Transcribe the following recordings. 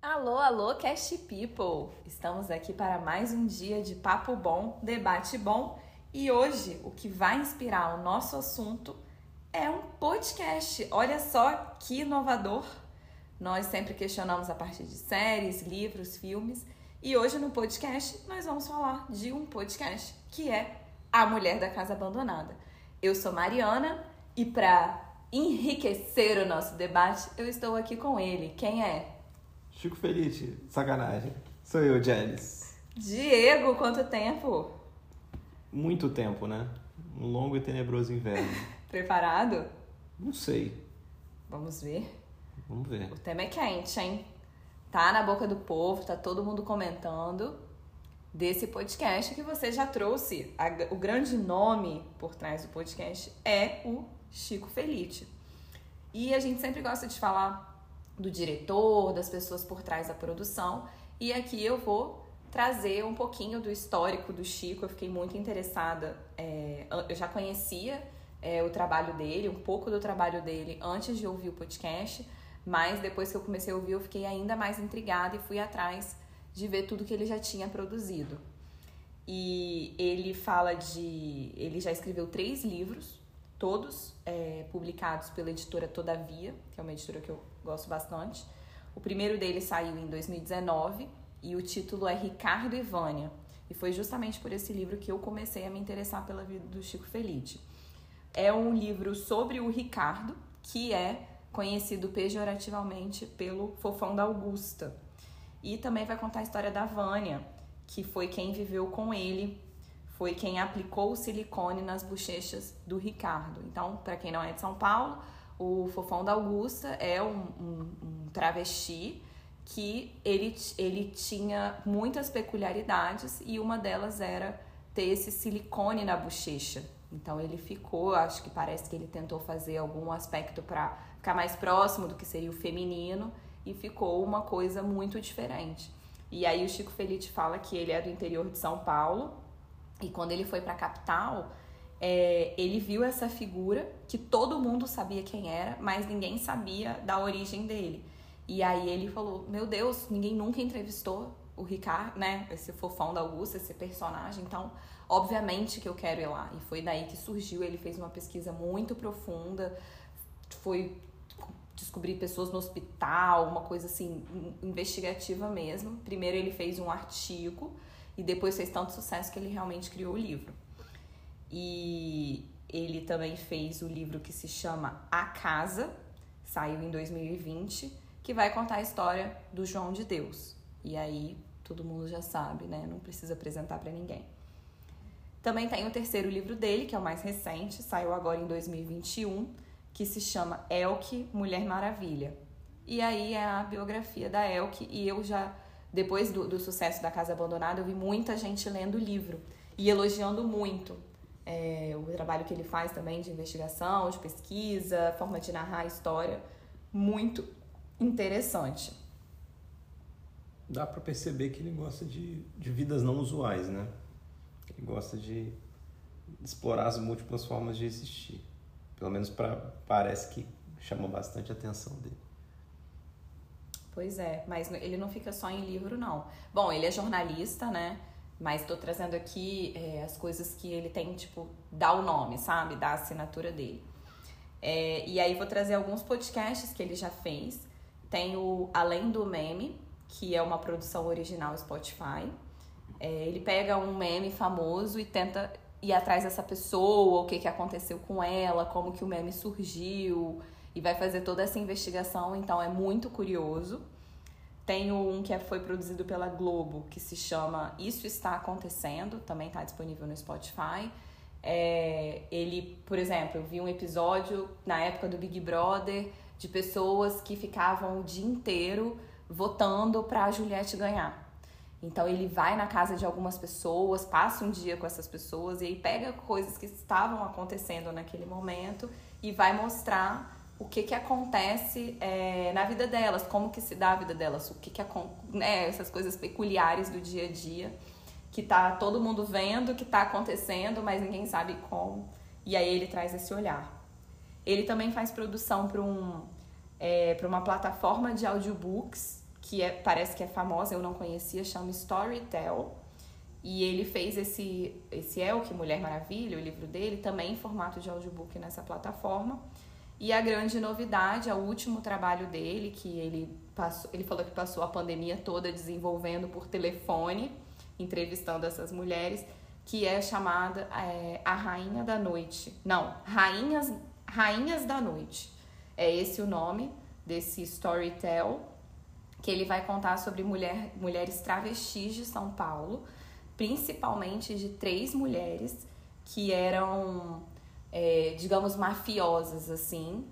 Alô, alô, Cast People! Estamos aqui para mais um dia de papo bom, debate bom e hoje o que vai inspirar o nosso assunto é um podcast. Olha só que inovador! Nós sempre questionamos a partir de séries, livros, filmes e hoje no podcast nós vamos falar de um podcast que é A Mulher da Casa Abandonada. Eu sou Mariana e para enriquecer o nosso debate eu estou aqui com ele. Quem é? Chico Felice, sacanagem. Sou eu, Janice. Diego, quanto tempo? Muito tempo, né? Um longo e tenebroso inverno. Preparado? Não sei. Vamos ver. Vamos ver. O tema é quente, hein? Tá na boca do povo, tá todo mundo comentando desse podcast que você já trouxe. o grande nome por trás do podcast é o Chico Felice. E a gente sempre gosta de falar do diretor, das pessoas por trás da produção. E aqui eu vou trazer um pouquinho do histórico do Chico. Eu fiquei muito interessada. É, eu já conhecia é, o trabalho dele, um pouco do trabalho dele antes de ouvir o podcast, mas depois que eu comecei a ouvir, eu fiquei ainda mais intrigada e fui atrás de ver tudo que ele já tinha produzido. E ele fala de. Ele já escreveu três livros, todos é, publicados pela editora Todavia, que é uma editora que eu gosto bastante. O primeiro dele saiu em 2019 e o título é Ricardo e Vânia. E foi justamente por esse livro que eu comecei a me interessar pela vida do Chico Felice. É um livro sobre o Ricardo, que é conhecido pejorativamente pelo fofão da Augusta. E também vai contar a história da Vânia, que foi quem viveu com ele, foi quem aplicou o silicone nas bochechas do Ricardo. Então, para quem não é de São Paulo, o Fofão da Augusta é um, um, um travesti que ele, ele tinha muitas peculiaridades e uma delas era ter esse silicone na bochecha. Então ele ficou, acho que parece que ele tentou fazer algum aspecto para ficar mais próximo do que seria o feminino e ficou uma coisa muito diferente. E aí o Chico Felice fala que ele é do interior de São Paulo e quando ele foi para a capital, é, ele viu essa figura que todo mundo sabia quem era, mas ninguém sabia da origem dele. E aí ele falou: Meu Deus, ninguém nunca entrevistou o Ricardo, né? Esse fofão da Augusta, esse personagem. Então, obviamente que eu quero ir lá. E foi daí que surgiu. Ele fez uma pesquisa muito profunda, foi descobrir pessoas no hospital, uma coisa assim, investigativa mesmo. Primeiro ele fez um artigo e depois fez tanto sucesso que ele realmente criou o livro. E ele também fez o livro que se chama A Casa, saiu em 2020, que vai contar a história do João de Deus. E aí todo mundo já sabe, né? Não precisa apresentar para ninguém. Também tem o terceiro livro dele, que é o mais recente, saiu agora em 2021, que se chama Elke, Mulher Maravilha. E aí é a biografia da Elke, e eu já, depois do, do sucesso da Casa Abandonada, eu vi muita gente lendo o livro e elogiando muito é, o trabalho que ele faz também de investigação, de pesquisa, forma de narrar a história, muito interessante. Dá para perceber que ele gosta de, de vidas não usuais, né? Ele gosta de explorar as múltiplas formas de existir. Pelo menos pra, parece que chama bastante a atenção dele. Pois é, mas ele não fica só em livro, não. Bom, ele é jornalista, né? Mas estou trazendo aqui é, as coisas que ele tem, tipo, dá o nome, sabe? Dá a assinatura dele. É, e aí vou trazer alguns podcasts que ele já fez. Tem o Além do Meme, que é uma produção original Spotify. É, ele pega um meme famoso e tenta ir atrás dessa pessoa, o que, que aconteceu com ela, como que o meme surgiu, e vai fazer toda essa investigação, então é muito curioso. Tem um que é, foi produzido pela Globo, que se chama Isso Está Acontecendo, também está disponível no Spotify. É, ele, por exemplo, eu vi um episódio na época do Big Brother de pessoas que ficavam o dia inteiro votando para a Juliette ganhar. Então ele vai na casa de algumas pessoas, passa um dia com essas pessoas e aí pega coisas que estavam acontecendo naquele momento e vai mostrar o que que acontece é, na vida delas, como que se dá a vida delas, o que que né, essas coisas peculiares do dia a dia. que tá todo mundo vendo que tá acontecendo, mas ninguém sabe como. E aí ele traz esse olhar. Ele também faz produção para um, é, para uma plataforma de audiobooks que é, parece que é famosa, eu não conhecia, chama Storytel. E ele fez esse, esse Elk, Mulher Maravilha, o livro dele, também em formato de audiobook nessa plataforma. E a grande novidade, é o último trabalho dele, que ele passou, ele falou que passou a pandemia toda desenvolvendo por telefone, entrevistando essas mulheres, que é chamada é, A Rainha da Noite. Não, Rainhas, Rainhas da Noite. É esse o nome desse Storytel, que ele vai contar sobre mulher, mulheres travestis de São Paulo principalmente de três mulheres que eram, é, digamos, mafiosas, assim,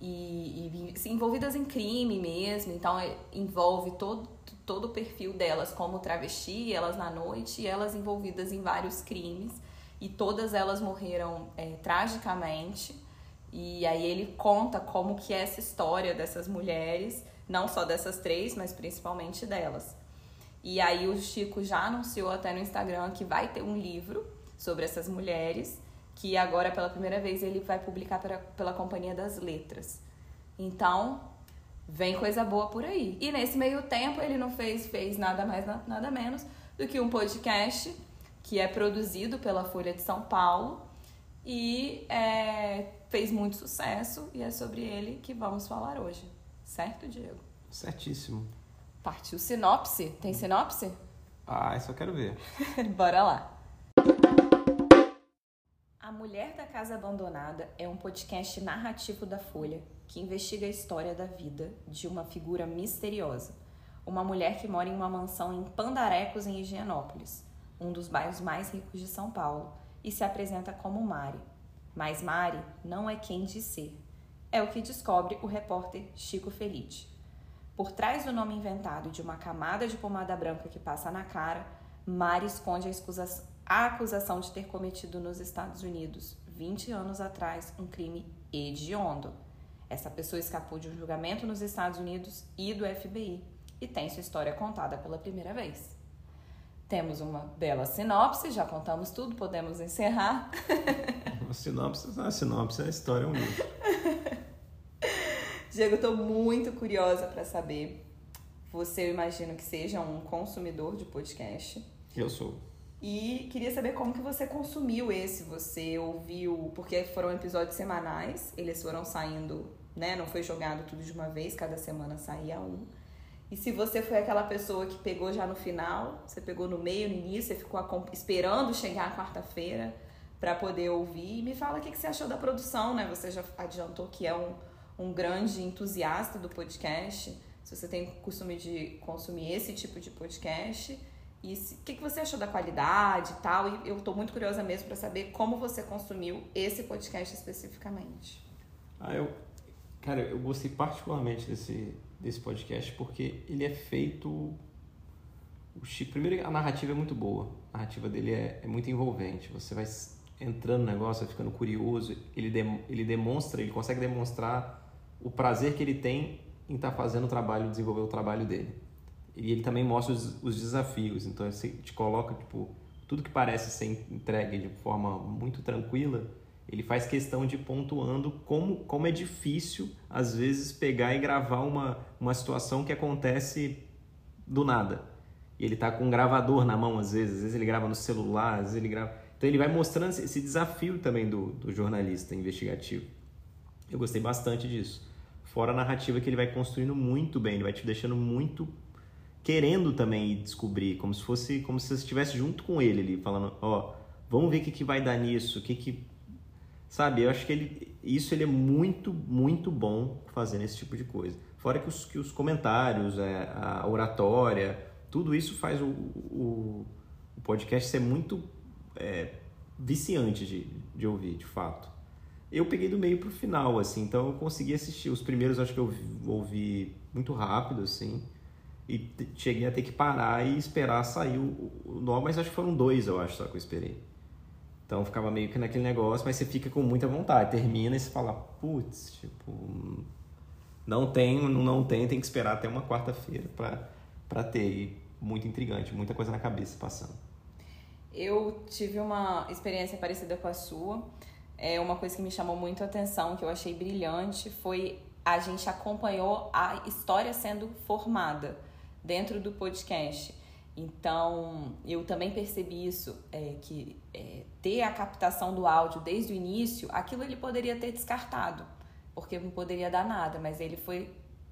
e, e envolvidas em crime mesmo. Então, é, envolve todo, todo o perfil delas como travesti, elas na noite, e elas envolvidas em vários crimes. E todas elas morreram é, tragicamente. E aí ele conta como que é essa história dessas mulheres, não só dessas três, mas principalmente delas. E aí o Chico já anunciou até no Instagram que vai ter um livro sobre essas mulheres, que agora pela primeira vez ele vai publicar pela, pela Companhia das Letras. Então, vem coisa boa por aí. E nesse meio tempo ele não fez, fez nada mais, nada menos do que um podcast que é produzido pela Folha de São Paulo e é, fez muito sucesso e é sobre ele que vamos falar hoje. Certo, Diego? Certíssimo. Partiu sinopse. Tem sinopse? Ah, eu quero ver. Bora lá. A Mulher da Casa Abandonada é um podcast narrativo da Folha que investiga a história da vida de uma figura misteriosa. Uma mulher que mora em uma mansão em Pandarecos, em Higienópolis, um dos bairros mais ricos de São Paulo, e se apresenta como Mari. Mas Mari não é quem diz ser. É o que descobre o repórter Chico Felite. Por trás do nome inventado e de uma camada de pomada branca que passa na cara, Mari esconde a acusação de ter cometido nos Estados Unidos, 20 anos atrás, um crime hediondo. Essa pessoa escapou de um julgamento nos Estados Unidos e do FBI e tem sua história contada pela primeira vez. Temos uma bela sinopse, já contamos tudo, podemos encerrar. Uma sinopse não é sinopse, é a história, é um livro. Diego, eu tô muito curiosa para saber. Você, eu imagino que seja um consumidor de podcast. Eu sou. E queria saber como que você consumiu esse, você ouviu, porque foram episódios semanais, eles foram saindo, né? Não foi jogado tudo de uma vez, cada semana saía um. E se você foi aquela pessoa que pegou já no final, você pegou no meio, no início, você ficou esperando chegar a quarta-feira para poder ouvir, me fala o que, que você achou da produção, né? Você já adiantou que é um, um grande entusiasta do podcast, se você tem costume de consumir esse tipo de podcast. E o que, que você achou da qualidade e tal? E eu estou muito curiosa mesmo para saber como você consumiu esse podcast especificamente. Ah, eu, cara, eu gostei particularmente desse, desse podcast porque ele é feito. Chico, primeiro, a narrativa é muito boa. A narrativa dele é, é muito envolvente. Você vai entrando no negócio, vai ficando curioso. Ele, dem, ele demonstra, ele consegue demonstrar o prazer que ele tem em estar tá fazendo o trabalho, desenvolver o trabalho dele. E ele também mostra os, os desafios, então ele te coloca, tipo, tudo que parece ser entregue de forma muito tranquila, ele faz questão de pontuando como, como é difícil, às vezes, pegar e gravar uma, uma situação que acontece do nada. E ele tá com um gravador na mão, às vezes, às vezes ele grava no celular, às vezes ele grava. Então ele vai mostrando esse desafio também do, do jornalista investigativo. Eu gostei bastante disso. Fora a narrativa que ele vai construindo muito bem, ele vai te deixando muito querendo também descobrir, como se fosse, como se você estivesse junto com ele ali, falando, ó, oh, vamos ver o que, que vai dar nisso, o que que... Sabe, eu acho que ele, isso ele é muito, muito bom fazendo esse tipo de coisa. Fora que os, que os comentários, é, a oratória, tudo isso faz o, o, o podcast ser muito é, viciante de, de ouvir, de fato eu peguei do meio pro final, assim, então eu consegui assistir. Os primeiros acho que eu ouvi muito rápido, assim, e cheguei a ter que parar e esperar sair o, o nó, mas acho que foram dois, eu acho, só que eu esperei. Então ficava meio que naquele negócio, mas você fica com muita vontade. Termina e você fala, putz, tipo, não tem, não tem, tem que esperar até uma quarta-feira para ter. E muito intrigante, muita coisa na cabeça passando. Eu tive uma experiência parecida com a sua. É uma coisa que me chamou muito a atenção, que eu achei brilhante, foi a gente acompanhou a história sendo formada dentro do podcast. Então, eu também percebi isso, é, que é, ter a captação do áudio desde o início, aquilo ele poderia ter descartado, porque não poderia dar nada, mas ele foi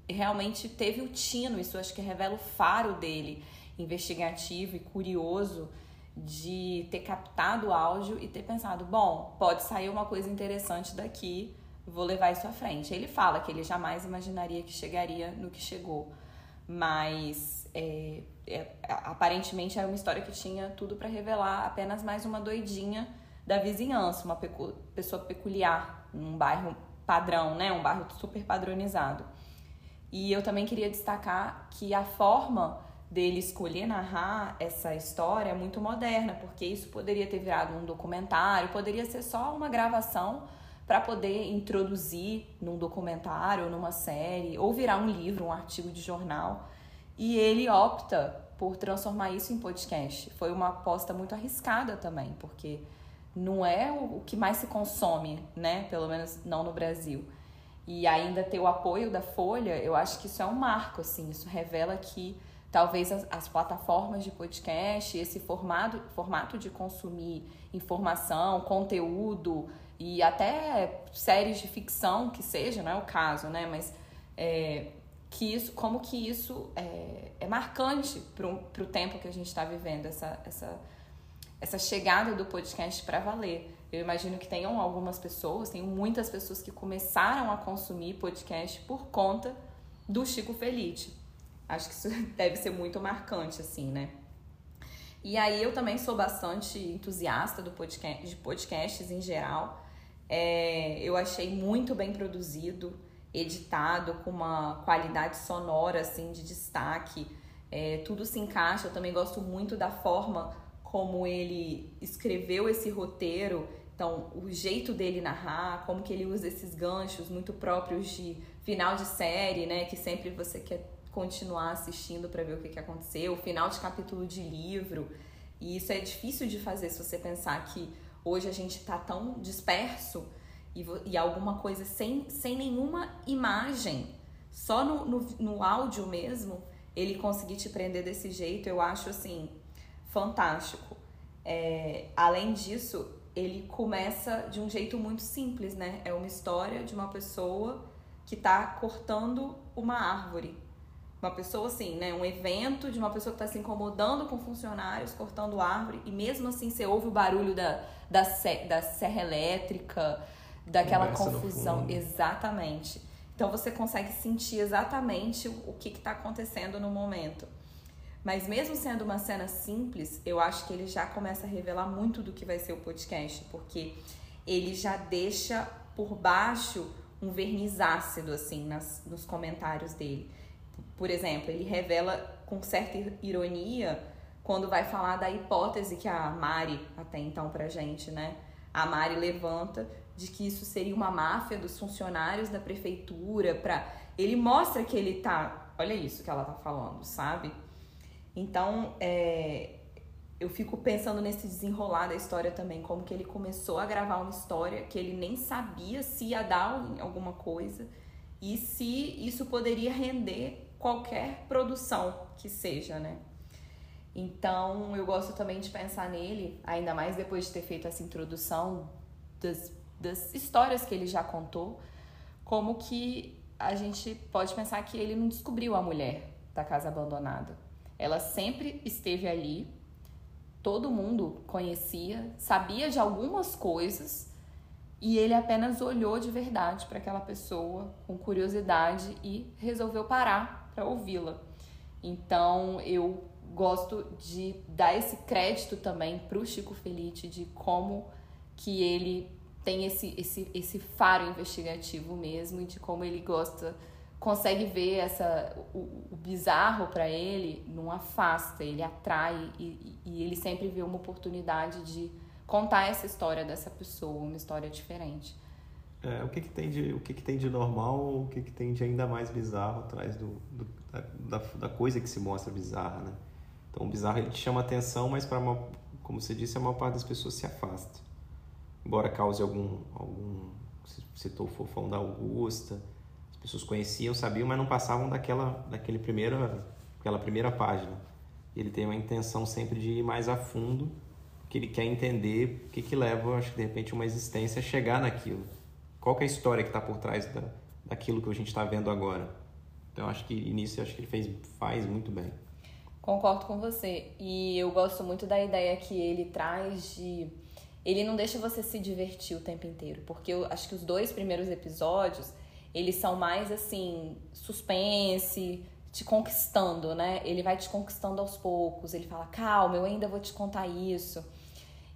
realmente teve o tino, isso acho que revela o faro dele, investigativo e curioso de ter captado o áudio e ter pensado, bom, pode sair uma coisa interessante daqui, vou levar isso à frente. Ele fala que ele jamais imaginaria que chegaria no que chegou, mas é, é, aparentemente era uma história que tinha tudo para revelar apenas mais uma doidinha da vizinhança, uma pecu pessoa peculiar num bairro padrão, né, um bairro super padronizado. E eu também queria destacar que a forma dele escolher narrar essa história é muito moderna, porque isso poderia ter virado um documentário, poderia ser só uma gravação para poder introduzir num documentário, numa série, ou virar um livro, um artigo de jornal. E ele opta por transformar isso em podcast. Foi uma aposta muito arriscada também, porque não é o que mais se consome, né? Pelo menos não no Brasil. E ainda ter o apoio da Folha, eu acho que isso é um marco, assim. Isso revela que talvez as, as plataformas de podcast, esse formato, formato de consumir informação, conteúdo e até séries de ficção que seja, não é o caso, né? Mas é, que isso, como que isso é, é marcante para o tempo que a gente está vivendo, essa, essa, essa chegada do podcast para valer. Eu imagino que tenham algumas pessoas, tem muitas pessoas que começaram a consumir podcast por conta do Chico Felite. Acho que isso deve ser muito marcante, assim, né? E aí eu também sou bastante entusiasta do podcast, de podcasts em geral. É, eu achei muito bem produzido editado com uma qualidade sonora assim de destaque. É, tudo se encaixa. Eu também gosto muito da forma como ele escreveu esse roteiro. Então, o jeito dele narrar, como que ele usa esses ganchos muito próprios de final de série, né? Que sempre você quer continuar assistindo para ver o que, que aconteceu, final de capítulo de livro. E isso é difícil de fazer se você pensar que hoje a gente está tão disperso e, e alguma coisa sem, sem nenhuma imagem, só no, no, no áudio mesmo, ele conseguir te prender desse jeito, eu acho assim, fantástico. É, além disso, ele começa de um jeito muito simples, né? É uma história de uma pessoa que está cortando uma árvore. Uma pessoa assim, né? Um evento de uma pessoa que está se incomodando com funcionários, cortando árvore, e mesmo assim você ouve o barulho da, da, da serra elétrica, daquela Conversa confusão. Exatamente. Então você consegue sentir exatamente o que está acontecendo no momento. Mas mesmo sendo uma cena simples, eu acho que ele já começa a revelar muito do que vai ser o podcast, porque ele já deixa por baixo um verniz ácido assim nas, nos comentários dele. Por exemplo, ele revela com certa ironia quando vai falar da hipótese que a Mari até então pra gente, né? A Mari levanta de que isso seria uma máfia dos funcionários da prefeitura para ele mostra que ele tá olha isso que ela tá falando sabe então é, eu fico pensando nesse desenrolar da história também como que ele começou a gravar uma história que ele nem sabia se ia dar alguma coisa e se isso poderia render qualquer produção que seja né então eu gosto também de pensar nele ainda mais depois de ter feito essa introdução das das histórias que ele já contou, como que a gente pode pensar que ele não descobriu a mulher da casa abandonada. Ela sempre esteve ali, todo mundo conhecia, sabia de algumas coisas e ele apenas olhou de verdade para aquela pessoa com curiosidade e resolveu parar para ouvi-la. Então eu gosto de dar esse crédito também para o Chico Felite de como que ele tem esse, esse, esse faro investigativo mesmo e de como ele gosta, consegue ver essa, o, o bizarro para ele, não afasta, ele atrai e, e ele sempre vê uma oportunidade de contar essa história dessa pessoa, uma história diferente. É, o que, que tem de o que, que tem de normal, o que, que tem de ainda mais bizarro atrás do, do da, da, coisa que se mostra bizarra, né? Então o bizarro ele chama atenção, mas para como você disse, a maior parte das pessoas se afasta. Embora cause algum, algum citou o fofão da Augusta, as pessoas conheciam, sabiam, mas não passavam daquela, daquele primeira, aquela primeira página. Ele tem uma intenção sempre de ir mais a fundo, que ele quer entender o que, que leva, acho que de repente, uma existência a chegar naquilo. Qual é a história que está por trás da, daquilo que a gente está vendo agora. Então, acho que nisso acho que ele fez, faz muito bem. Concordo com você. E eu gosto muito da ideia que ele traz de. Ele não deixa você se divertir o tempo inteiro. Porque eu acho que os dois primeiros episódios, eles são mais assim, suspense, te conquistando, né? Ele vai te conquistando aos poucos. Ele fala, calma, eu ainda vou te contar isso.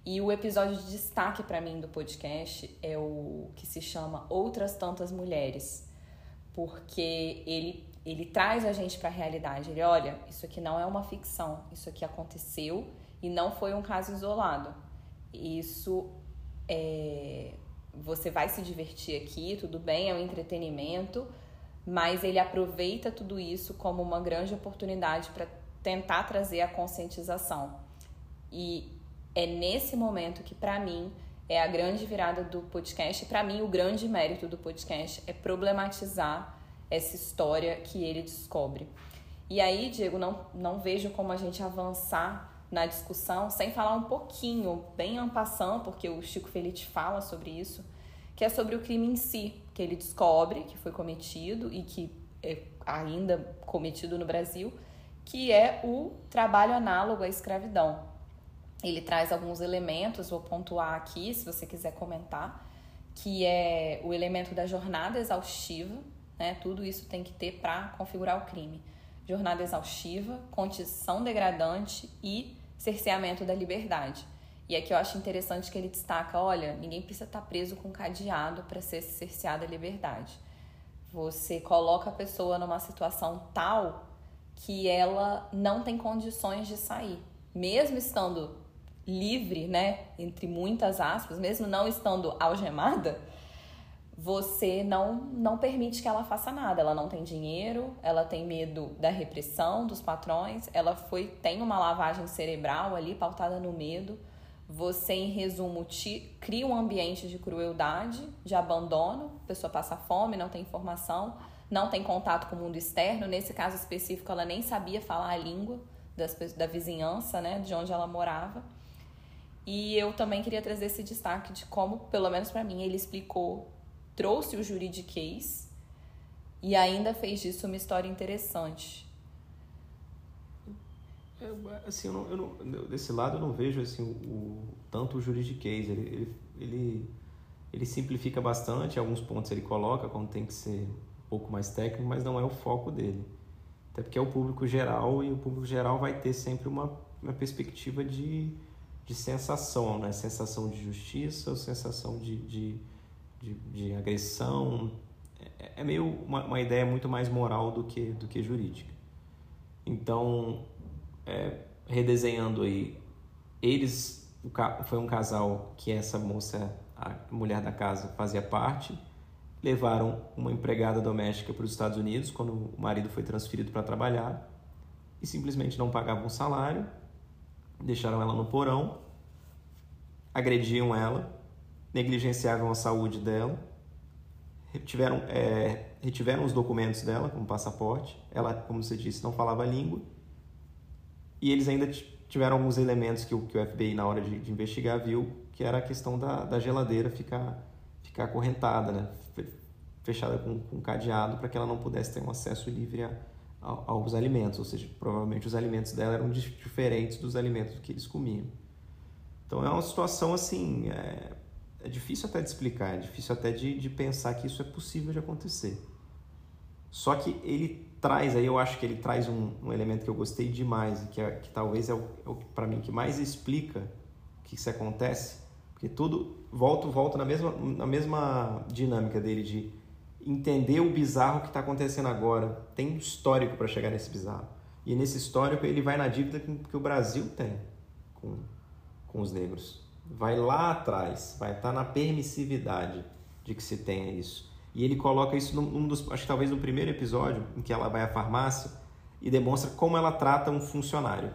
E o episódio de destaque para mim do podcast é o que se chama Outras Tantas Mulheres. Porque ele ele traz a gente para a realidade. Ele, olha, isso aqui não é uma ficção, isso aqui aconteceu e não foi um caso isolado. Isso é, você vai se divertir aqui, tudo bem, é um entretenimento, mas ele aproveita tudo isso como uma grande oportunidade para tentar trazer a conscientização. E é nesse momento que, para mim, é a grande virada do podcast. Para mim, o grande mérito do podcast é problematizar essa história que ele descobre. E aí, Diego, não, não vejo como a gente avançar na discussão sem falar um pouquinho, bem ampassando, porque o Chico Felite fala sobre isso, que é sobre o crime em si, que ele descobre que foi cometido e que é ainda cometido no Brasil, que é o trabalho análogo à escravidão. Ele traz alguns elementos, vou pontuar aqui, se você quiser comentar, que é o elemento da jornada exaustiva, né? Tudo isso tem que ter para configurar o crime. Jornada exaustiva, condição degradante e cerceamento da liberdade. E aqui eu acho interessante que ele destaca, olha, ninguém precisa estar tá preso com cadeado para ser cerceada a liberdade. Você coloca a pessoa numa situação tal que ela não tem condições de sair. Mesmo estando livre, né, entre muitas aspas, mesmo não estando algemada, você não não permite que ela faça nada. Ela não tem dinheiro, ela tem medo da repressão dos patrões, ela foi tem uma lavagem cerebral ali pautada no medo. Você, em resumo, te, cria um ambiente de crueldade, de abandono, a pessoa passa fome, não tem informação, não tem contato com o mundo externo. Nesse caso específico, ela nem sabia falar a língua das, da vizinhança, né, de onde ela morava. E eu também queria trazer esse destaque de como, pelo menos para mim, ele explicou trouxe o juridiquês e ainda fez disso uma história interessante. É, assim, eu não, eu não, desse lado eu não vejo assim, o, tanto o juridiquês. Ele, ele, ele, ele simplifica bastante, alguns pontos ele coloca quando tem que ser um pouco mais técnico, mas não é o foco dele. Até porque é o público geral e o público geral vai ter sempre uma, uma perspectiva de, de sensação, né? Sensação de justiça ou sensação de, de de, de agressão. É, é meio uma, uma, ideia muito mais moral do que, do que jurídica. Então, é, redesenhando aí, eles foi um casal que essa moça, a mulher da casa, fazia parte. Levaram uma empregada doméstica para os Estados Unidos quando o marido foi transferido para trabalhar e simplesmente não pagavam salário, deixaram ela no porão, agrediam ela negligenciavam a saúde dela, retiveram, é, retiveram os documentos dela, como passaporte. Ela, como você disse, não falava língua. E eles ainda tiveram alguns elementos que o, que o FBI, na hora de, de, investigar, viu, que era a questão da, da geladeira ficar, ficar acorrentada, né? fechada com, com cadeado, para que ela não pudesse ter um acesso livre a, aos alimentos. Ou seja, provavelmente os alimentos dela eram diferentes dos alimentos que eles comiam. Então é uma situação assim. É, é difícil até de explicar, é difícil até de, de pensar que isso é possível de acontecer. Só que ele traz, aí eu acho que ele traz um, um elemento que eu gostei demais, que, é, que talvez é o, é o para mim que mais explica o que isso acontece, porque tudo volta volta na mesma, na mesma dinâmica dele de entender o bizarro que está acontecendo agora. Tem um histórico para chegar nesse bizarro. E nesse histórico ele vai na dívida que, o Brasil tem com, com os negros vai lá atrás, vai estar tá na permissividade de que se tenha isso. E ele coloca isso num dos, acho que talvez no primeiro episódio, em que ela vai à farmácia e demonstra como ela trata um funcionário.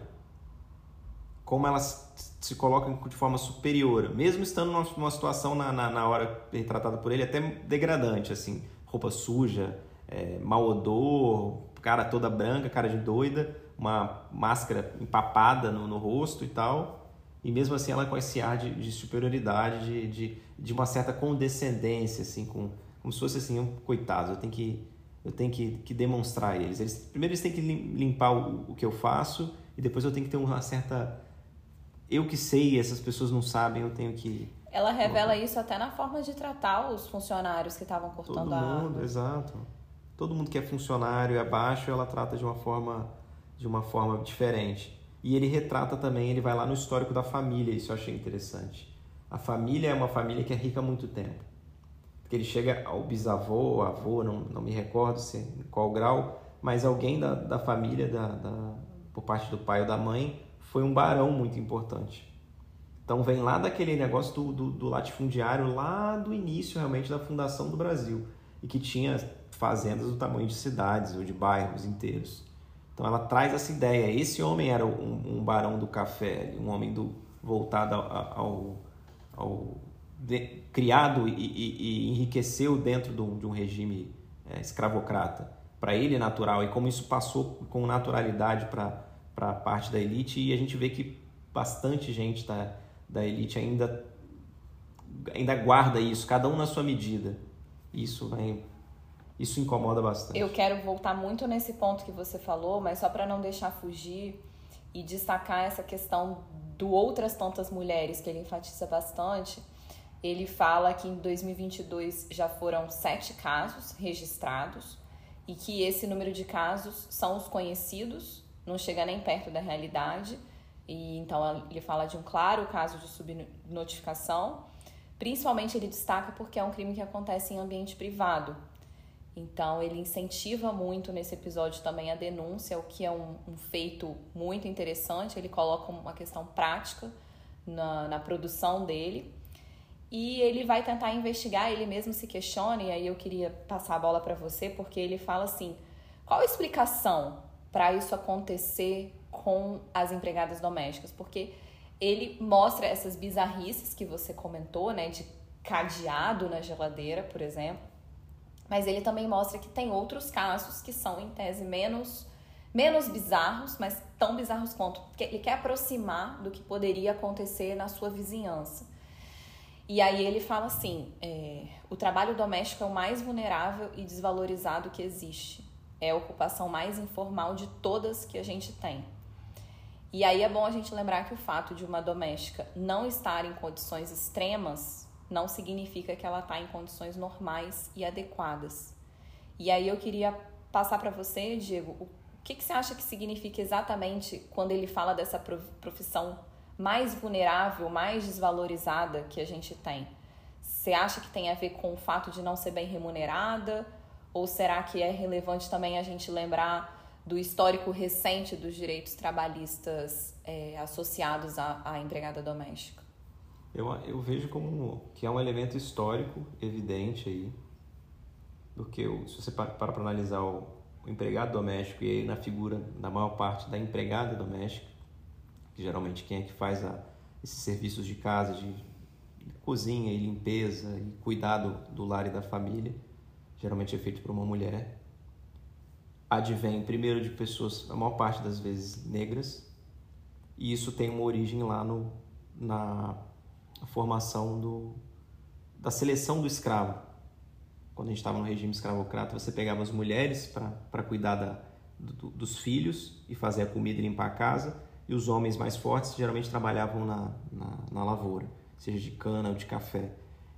Como ela se colocam de forma superior, mesmo estando numa, numa situação na, na, na, hora retratada por ele até degradante, assim, roupa suja, é, mau odor, cara toda branca, cara de doida, uma máscara empapada no, no rosto e tal, e mesmo assim ela com esse ar de, de superioridade, de, de, de, uma certa condescendência, assim, com, como se fosse assim, um, coitados, eu tenho que eu tenho que, que demonstrar eles. eles. Primeiro eles têm que limpar o, o que eu faço e depois eu tenho que ter uma certa eu que sei, essas pessoas não sabem, eu tenho que. Ela revela isso até na forma de tratar os funcionários que estavam cortando Todo a mundo, exato. Todo mundo que é funcionário e abaixo, ela trata de uma forma de uma forma diferente. E ele retrata também, ele vai lá no histórico da família, isso eu achei interessante. A família é uma família que é rica há muito tempo. Porque ele chega ao bisavô, avô, não, não me recordo se, em qual grau, mas alguém da, da família, da, da, por parte do pai ou da mãe, foi um barão muito importante. Então vem lá daquele negócio do, do, do, latifundiário, lá do início realmente da fundação do Brasil, e que tinha fazendas do tamanho de cidades ou de bairros inteiros. Então ela traz essa ideia. Esse homem era um, um barão do café, um homem do, voltado ao, ao, ao de, criado e, e, e, enriqueceu dentro de um, de um regime é, escravocrata. Para ele é natural e como isso passou com naturalidade para para parte da elite e a gente vê que bastante gente da, da elite ainda ainda guarda isso, cada um na sua medida. Isso vai isso incomoda bastante. Eu quero voltar muito nesse ponto que você falou, mas só para não deixar fugir e destacar essa questão do outras tantas mulheres que ele enfatiza bastante. Ele fala que em 2022 já foram sete casos registrados e que esse número de casos são os conhecidos não chega nem perto da realidade. E então ele fala de um claro caso de subnotificação. Principalmente ele destaca porque é um crime que acontece em ambiente privado. Então ele incentiva muito nesse episódio também a denúncia, o que é um, um feito muito interessante. Ele coloca uma questão prática na, na produção dele. E ele vai tentar investigar, ele mesmo se questiona, e aí eu queria passar a bola para você, porque ele fala assim: qual a explicação para isso acontecer com as empregadas domésticas, porque ele mostra essas bizarrices que você comentou, né, de cadeado na geladeira, por exemplo. Mas ele também mostra que tem outros casos que são em tese menos menos bizarros, mas tão bizarros quanto, porque ele quer aproximar do que poderia acontecer na sua vizinhança. E aí ele fala assim: é, o trabalho doméstico é o mais vulnerável e desvalorizado que existe é a ocupação mais informal de todas que a gente tem. E aí é bom a gente lembrar que o fato de uma doméstica não estar em condições extremas não significa que ela está em condições normais e adequadas. E aí eu queria passar para você, Diego, o que, que você acha que significa exatamente quando ele fala dessa profissão mais vulnerável, mais desvalorizada que a gente tem? Você acha que tem a ver com o fato de não ser bem remunerada? Ou será que é relevante também a gente lembrar do histórico recente dos direitos trabalhistas é, associados à, à, empregada doméstica? Eu, eu vejo como que é um elemento histórico evidente aí, do que se você para para analisar o, o empregado doméstico e aí na figura da maior parte da empregada doméstica, que geralmente quem é que faz a, esses serviços de casa, de, de cozinha e limpeza e cuidado do lar e da família, geralmente é feito por uma mulher, advém primeiro de pessoas, a maior parte das vezes, negras, e isso tem uma origem lá no, na formação do, da seleção do escravo. Quando a gente estava no regime escravocrata, você pegava as mulheres para cuidar da, do, dos filhos e fazer a comida e limpar a casa, e os homens mais fortes geralmente trabalhavam na, na, na lavoura, seja de cana ou de café.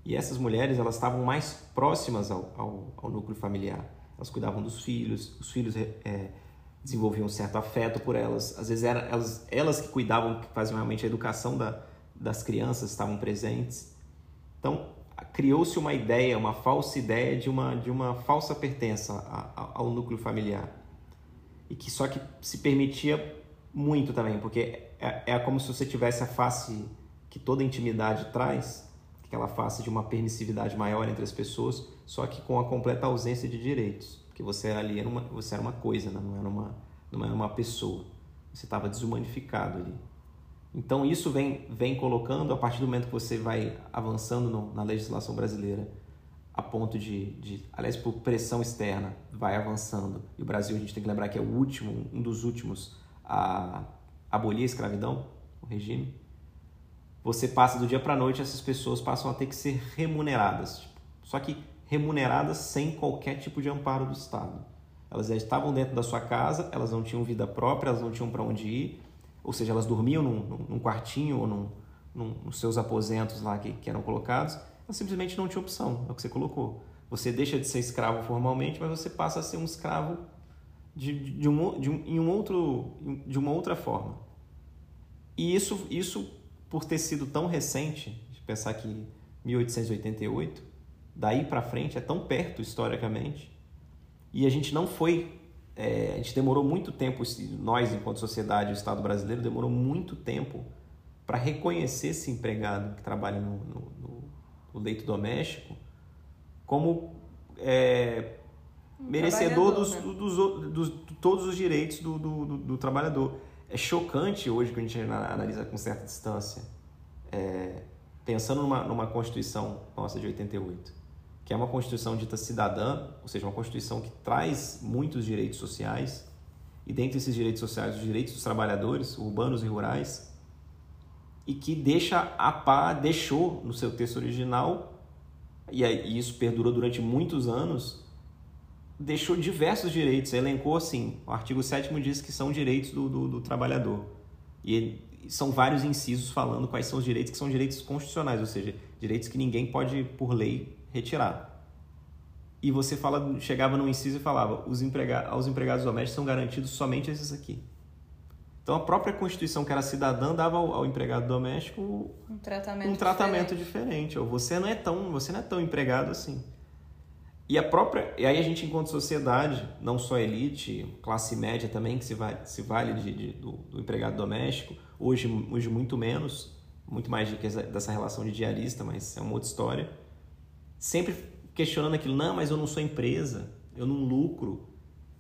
E essas mulheres elas estavam mais próximas ao, ao, ao núcleo familiar. Elas cuidavam dos filhos, os filhos é, desenvolviam um certo afeto por elas. Às vezes eram elas, elas que cuidavam, que faziam realmente a educação da, das crianças, estavam presentes. Então criou-se uma ideia, uma falsa ideia de uma, de uma falsa pertença ao núcleo familiar. E que só que se permitia muito também, porque é, é como se você tivesse a face que toda intimidade traz, aquela face de uma permissividade maior entre as pessoas, só que com a completa ausência de direitos, porque você ali era uma, você era uma coisa, né? não era uma, não era uma pessoa. Você estava desumanificado ali. Então isso vem, vem colocando, a partir do momento que você vai avançando no, na legislação brasileira, a ponto de, de, aliás, por pressão externa, vai avançando. E o Brasil, a gente tem que lembrar que é o último, um dos últimos a abolir a escravidão, o regime. Você passa do dia para noite, essas pessoas passam a ter que ser remuneradas. Só que remuneradas sem qualquer tipo de amparo do Estado. Elas já estavam dentro da sua casa, elas não tinham vida própria, elas não tinham para onde ir, ou seja, elas dormiam num, num quartinho ou num, num, nos seus aposentos lá que, que eram colocados, elas simplesmente não tinham opção, é o que você colocou. Você deixa de ser escravo formalmente, mas você passa a ser um escravo de, de, de, um, de, um, em um outro, de uma outra forma. E isso, isso, por ter sido tão recente, de pensar que 1888, daí para frente é tão perto historicamente, e a gente não foi, é, a gente demorou muito tempo, nós enquanto sociedade, o Estado brasileiro demorou muito tempo para reconhecer esse empregado que trabalha no, no, no leito doméstico como é, um merecedor dos, né? dos, dos, dos, de todos os direitos do, do, do, trabalhador. É chocante hoje que a gente analisa com certa distância, é, pensando numa, numa Constituição nossa de 88 que é uma Constituição dita cidadã, ou seja, uma Constituição que traz muitos direitos sociais, e dentre esses direitos sociais, os direitos dos trabalhadores, urbanos e rurais, e que deixa a pá, deixou no seu texto original, e isso perdurou durante muitos anos, deixou diversos direitos, elencou assim, o artigo 7 diz que são direitos do, do, do trabalhador, e são vários incisos falando quais são os direitos que são direitos constitucionais, ou seja, direitos que ninguém pode, por lei, retirar. E você fala, chegava no inciso e falava, os emprega aos empregados domésticos são garantidos somente esses aqui. Então a própria Constituição, que era cidadã, dava ao, ao empregado doméstico um tratamento, um tratamento diferente. diferente. Ou você não é tão, você não é tão empregado assim. E a própria, e aí a gente encontra sociedade, não só elite, classe média também que se vale, se vale de, de do, do, empregado doméstico. Hoje, hoje muito menos, muito mais de, dessa relação de diarista, mas é uma outra história sempre questionando aquilo, não, mas eu não sou empresa, eu não lucro,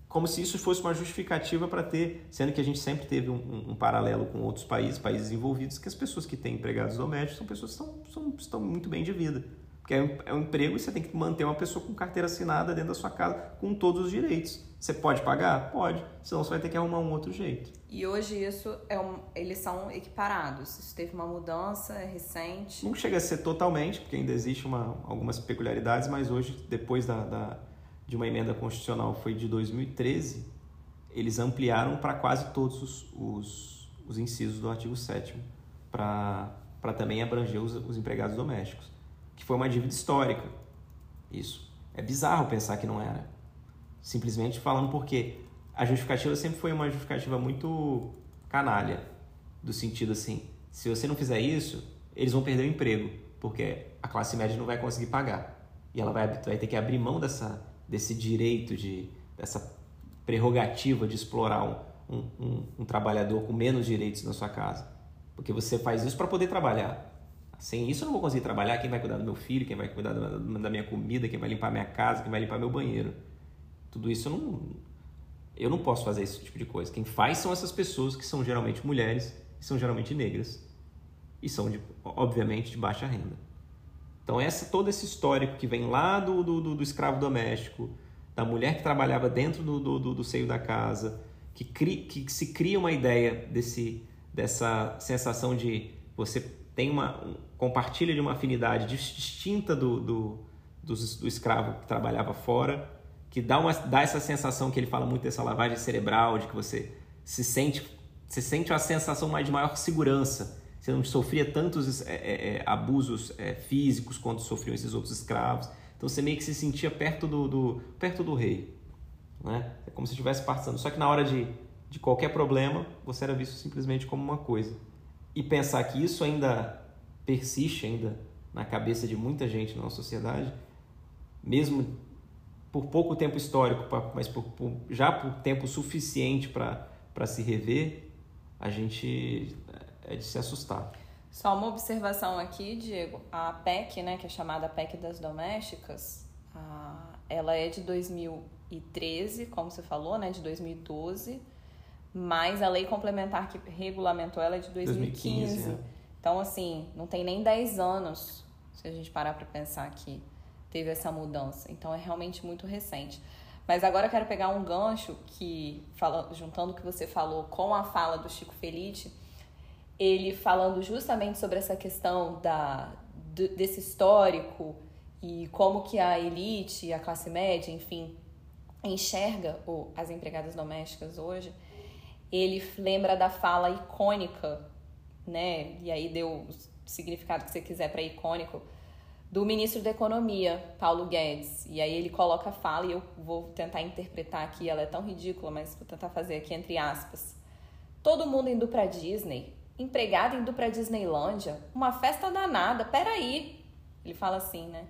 como se isso fosse uma justificativa para ter, sendo que a gente sempre teve um, um, paralelo com outros países, países envolvidos, que as pessoas que têm empregados domésticos são pessoas que estão, são, estão muito bem de vida. Porque é um, é um emprego e você tem que manter uma pessoa com carteira assinada dentro da sua casa, com todos os direitos. Você pode pagar? Pode. Senão você vai ter que arrumar um outro jeito. E hoje isso é um, eles são equiparados. Isso teve uma mudança recente. Não chega a ser totalmente, porque ainda existe uma, algumas peculiaridades, mas hoje, depois da, da de uma emenda constitucional, foi de 2013, eles ampliaram para quase todos os, os, os, incisos do artigo 7 para também abranger os, os empregados domésticos, que foi uma dívida histórica. Isso. É bizarro pensar que não era. Simplesmente falando porque a justificativa sempre foi uma justificativa muito canalha, do sentido assim, se você não fizer isso, eles vão perder o emprego, porque a classe média não vai conseguir pagar. E ela vai, vai ter que abrir mão dessa, desse direito, de, dessa prerrogativa de explorar um, um, um, um trabalhador com menos direitos na sua casa. Porque você faz isso para poder trabalhar. Sem isso eu não vou conseguir trabalhar. Quem vai cuidar do meu filho, quem vai cuidar da minha comida, quem vai limpar minha casa, quem vai limpar meu banheiro. Tudo isso eu não, eu não posso fazer esse tipo de coisa. Quem faz são essas pessoas que são geralmente mulheres, são geralmente negras e são, de, obviamente, de baixa renda. Então, essa, todo esse histórico que vem lá do, do, do escravo doméstico, da mulher que trabalhava dentro do, do, do seio da casa, que, cri, que se cria uma ideia desse, dessa sensação de você tem uma compartilha de uma afinidade distinta do, do, do, do escravo que trabalhava fora que dá, uma, dá essa sensação que ele fala muito dessa lavagem cerebral, de que você se sente, você sente uma sensação mais de maior segurança. Você não sofria tantos é, é, é, abusos é, físicos quanto sofriam esses outros escravos. Então você meio que se sentia perto do, do perto do rei. Né? É como se estivesse passando. Só que na hora de, de qualquer problema, você era visto simplesmente como uma coisa. E pensar que isso ainda persiste ainda na cabeça de muita gente na nossa sociedade, mesmo por pouco tempo histórico, mas por, por, já por tempo suficiente para se rever, a gente é de se assustar. Só uma observação aqui, Diego. A PEC, né, que é chamada PEC das Domésticas, a, ela é de 2013, como você falou, né, de 2012, mas a lei complementar que regulamentou ela é de 2015. 2015 é. Então, assim, não tem nem 10 anos, se a gente parar para pensar que teve essa mudança. Então, é realmente muito recente. Mas agora eu quero pegar um gancho que, fala, juntando o que você falou com a fala do Chico Felice, ele falando justamente sobre essa questão da, desse histórico e como que a elite, a classe média, enfim, enxerga as empregadas domésticas hoje, ele lembra da fala icônica, né? E aí deu o significado que você quiser para icônico, do ministro da Economia, Paulo Guedes. E aí ele coloca a fala, e eu vou tentar interpretar aqui, ela é tão ridícula, mas vou tentar fazer aqui entre aspas. Todo mundo indo pra Disney, empregado indo pra Disneylândia, uma festa danada, peraí. Ele fala assim, né?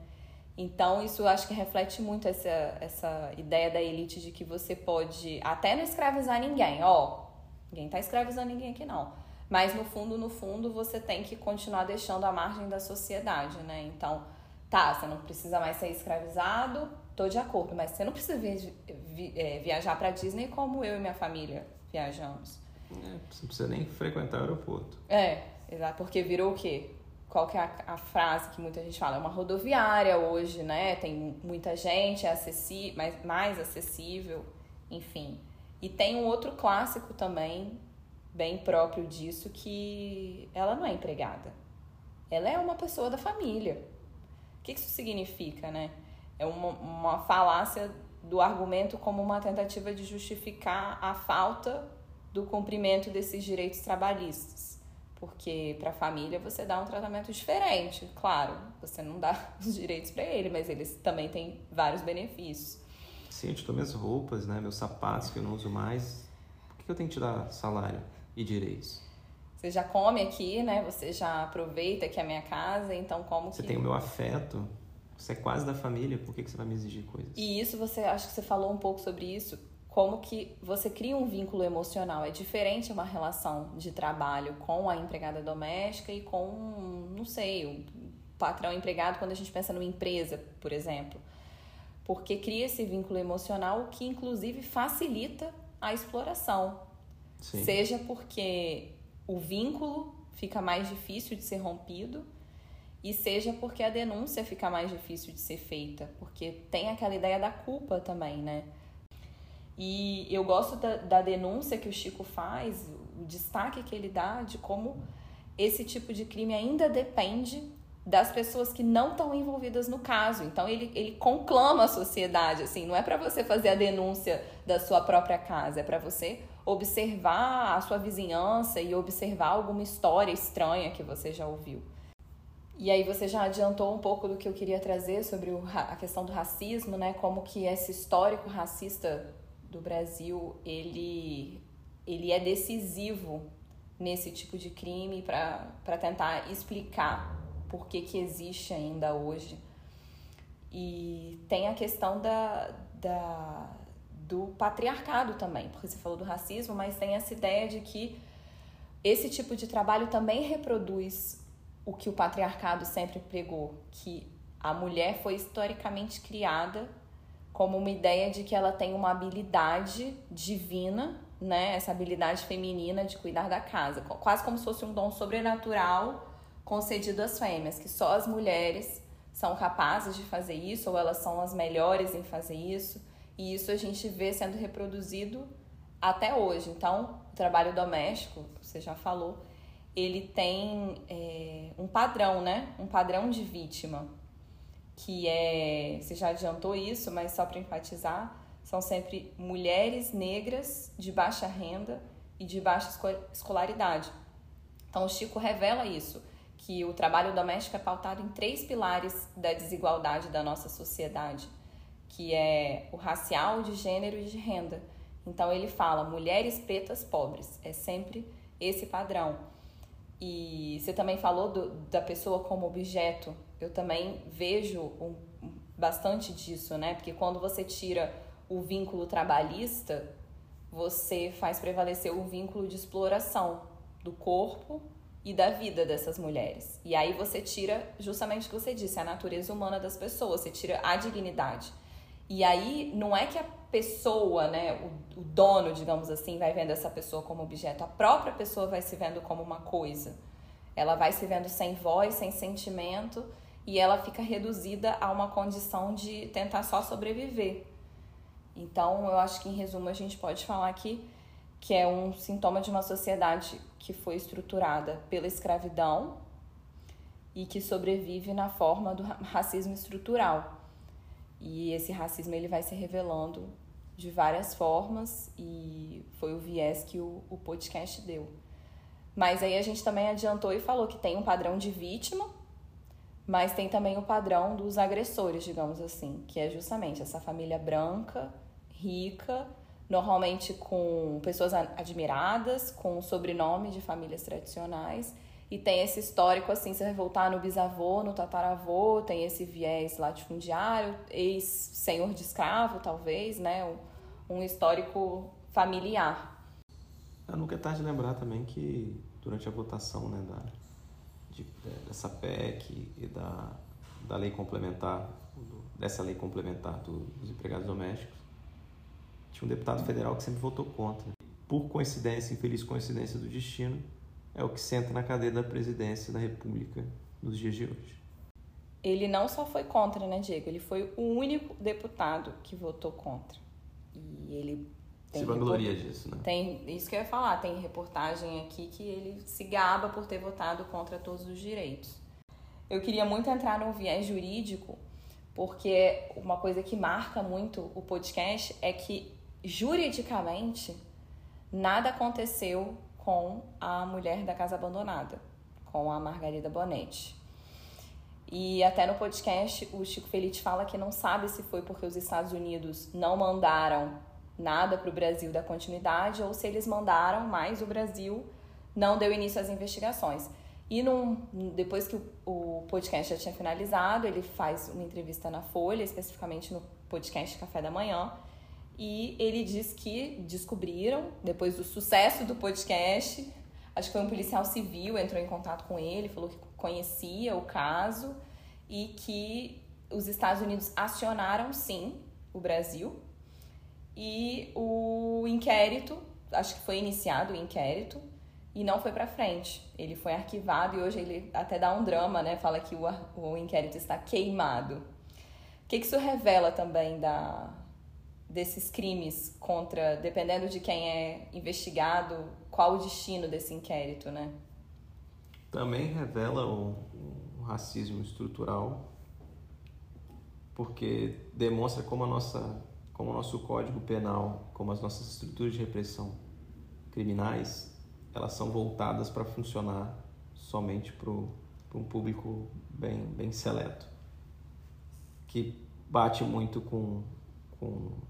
Então, isso acho que reflete muito essa, essa ideia da elite de que você pode até não escravizar ninguém. Ó, ninguém tá escravizando ninguém aqui não. Mas no fundo, no fundo, você tem que continuar deixando a margem da sociedade, né? Então, tá, você não precisa mais ser escravizado, tô de acordo, mas você não precisa vi, vi, é, viajar para Disney como eu e minha família viajamos. É, você não precisa nem frequentar o aeroporto. É, exato, porque virou o quê? qual que é a, a, frase que muita gente fala? É uma rodoviária hoje, né? Tem muita gente, é acessível, mais, mais acessível, enfim. E tem um outro clássico também, bem próprio disso, que ela não é empregada. Ela é uma pessoa da família. O que isso significa, né? É uma, uma falácia do argumento como uma tentativa de justificar a falta do cumprimento desses direitos trabalhistas porque para a família você dá um tratamento diferente, claro, você não dá os direitos para ele, mas eles também têm vários benefícios. Sim, eu te dou minhas roupas, né, meus sapatos que eu não uso mais. Por que eu tenho que te dar salário e direitos? Você já come aqui, né? Você já aproveita que é a minha casa, então como Você que... tem o meu afeto, você é quase da família, por que, que você vai me exigir coisas? E isso, você acho que você falou um pouco sobre isso como que você cria um vínculo emocional. É diferente uma relação de trabalho com a empregada doméstica e com, não sei, o patrão empregado quando a gente pensa numa empresa, por exemplo. Porque cria esse vínculo emocional que inclusive facilita a exploração. Sim. Seja porque o vínculo fica mais difícil de ser rompido e seja porque a denúncia fica mais difícil de ser feita, porque tem aquela ideia da culpa também, né? E eu gosto da, da denúncia que o Chico faz, o destaque que ele dá de como esse tipo de crime ainda depende das pessoas que não estão envolvidas no caso. Então ele, ele conclama a sociedade, assim, não é para você fazer a denúncia da sua própria casa, é para você observar a sua vizinhança e observar alguma história estranha que você já ouviu. E aí você já adiantou um pouco do que eu queria trazer sobre o, a questão do racismo, né? Como que esse histórico racista do Brasil, ele, ele é decisivo nesse tipo de crime para tentar explicar por que, que existe ainda hoje. E tem a questão da, da, do patriarcado também, porque você falou do racismo, mas tem essa ideia de que esse tipo de trabalho também reproduz o que o patriarcado sempre pregou, que a mulher foi historicamente criada como uma ideia de que ela tem uma habilidade divina, né? Essa habilidade feminina de cuidar da casa, quase como se fosse um dom sobrenatural concedido às fêmeas, que só as mulheres são capazes de fazer isso ou elas são as melhores em fazer isso. E isso a gente vê sendo reproduzido até hoje. Então, o trabalho doméstico, você já falou, ele tem é, um padrão, né? Um padrão de vítima que é, você já adiantou isso, mas só para enfatizar, são sempre mulheres negras de baixa renda e de baixa escolaridade. Então o Chico revela isso, que o trabalho doméstico é pautado em três pilares da desigualdade da nossa sociedade, que é o racial, de gênero e de renda. Então ele fala mulheres pretas pobres, é sempre esse padrão. E você também falou do, da pessoa como objeto eu também vejo um, bastante disso, né? Porque quando você tira o vínculo trabalhista, você faz prevalecer o vínculo de exploração do corpo e da vida dessas mulheres. E aí você tira justamente o que você disse, a natureza humana das pessoas, você tira a dignidade. E aí não é que a pessoa, né, o, o dono, digamos assim, vai vendo essa pessoa como objeto, a própria pessoa vai se vendo como uma coisa. Ela vai se vendo sem voz, sem sentimento, e ela fica reduzida a uma condição de tentar só sobreviver. Então, eu acho que em resumo a gente pode falar que que é um sintoma de uma sociedade que foi estruturada pela escravidão e que sobrevive na forma do racismo estrutural. E esse racismo ele vai se revelando de várias formas e foi o viés que o, o podcast deu. Mas aí a gente também adiantou e falou que tem um padrão de vítima, mas tem também o padrão dos agressores, digamos assim, que é justamente essa família branca, rica, normalmente com pessoas admiradas, com sobrenome de famílias tradicionais. E tem esse histórico, assim, você vai voltar no bisavô, no tataravô, tem esse viés latifundiário, ex-senhor de escravo, talvez, né? Um histórico familiar. Eu nunca é tarde de lembrar também que durante a votação né, da, de, dessa PEC e da, da lei complementar, dessa lei complementar dos empregados domésticos, tinha um deputado federal que sempre votou contra. Por coincidência, infeliz coincidência do destino, é o que senta na cadeira da presidência da República nos dias de hoje. Ele não só foi contra, né, Diego? Ele foi o único deputado que votou contra. E ele tem se vangloria report... disso, né? Tem, isso que eu ia falar, tem reportagem aqui que ele se gaba por ter votado contra todos os direitos. Eu queria muito entrar no viés jurídico, porque uma coisa que marca muito o podcast é que juridicamente, nada aconteceu com a mulher da casa abandonada, com a Margarida Bonetti. E até no podcast o Chico Felite fala que não sabe se foi porque os Estados Unidos não mandaram nada para o Brasil da continuidade ou se eles mandaram, mas o Brasil não deu início às investigações. E num, depois que o podcast já tinha finalizado, ele faz uma entrevista na Folha, especificamente no podcast Café da Manhã, e ele diz que descobriram, depois do sucesso do podcast, acho que foi um policial civil, entrou em contato com ele, falou que conhecia o caso e que os Estados Unidos acionaram sim o Brasil. E o inquérito, acho que foi iniciado o inquérito e não foi para frente. Ele foi arquivado e hoje ele até dá um drama, né? Fala que o, o inquérito está queimado. O que, que isso revela também da, desses crimes contra, dependendo de quem é investigado, qual o destino desse inquérito, né? Também revela o, o racismo estrutural, porque demonstra como a nossa, como o nosso código penal, como as nossas estruturas de repressão criminais, elas são voltadas para funcionar somente para um público bem, bem seleto, que bate muito com, com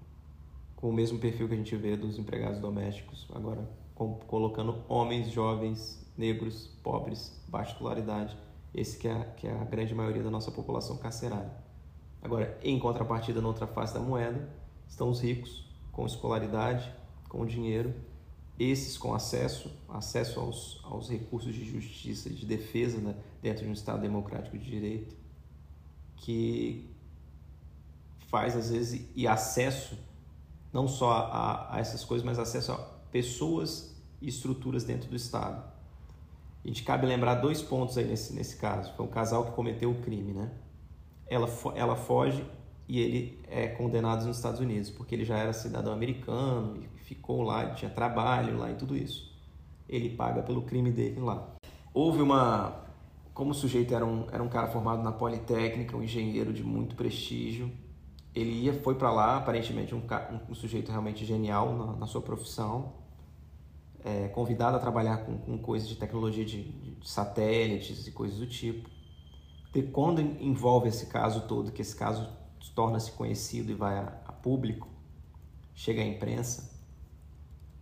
com o mesmo perfil que a gente vê dos empregados domésticos, agora com, colocando homens jovens, negros, pobres, baixa escolaridade, esse que é, que é a grande maioria da nossa população carcerária. Agora, em contrapartida, na outra face da moeda, estão os ricos, com escolaridade, com dinheiro, esses com acesso, acesso aos, aos recursos de justiça de defesa né, dentro de um Estado democrático de direito, que faz às vezes e acesso não só a, a essas coisas, mas acesso a pessoas e estruturas dentro do Estado. A gente cabe lembrar dois pontos aí nesse, nesse caso. Foi um casal que cometeu o crime, né? Ela, ela foge e ele é condenado nos Estados Unidos, porque ele já era cidadão americano e ficou lá, tinha trabalho lá e tudo isso. Ele paga pelo crime dele lá. Houve uma. Como o sujeito era um, era um cara formado na Politécnica, um engenheiro de muito prestígio, ele ia, foi para lá, aparentemente um, um, sujeito realmente genial na, na sua profissão, é, convidado a trabalhar com, com coisas de tecnologia de, de, satélites e coisas do tipo. Quando envolve esse caso todo, que esse caso torna-se conhecido e vai a, a, público, chega à imprensa,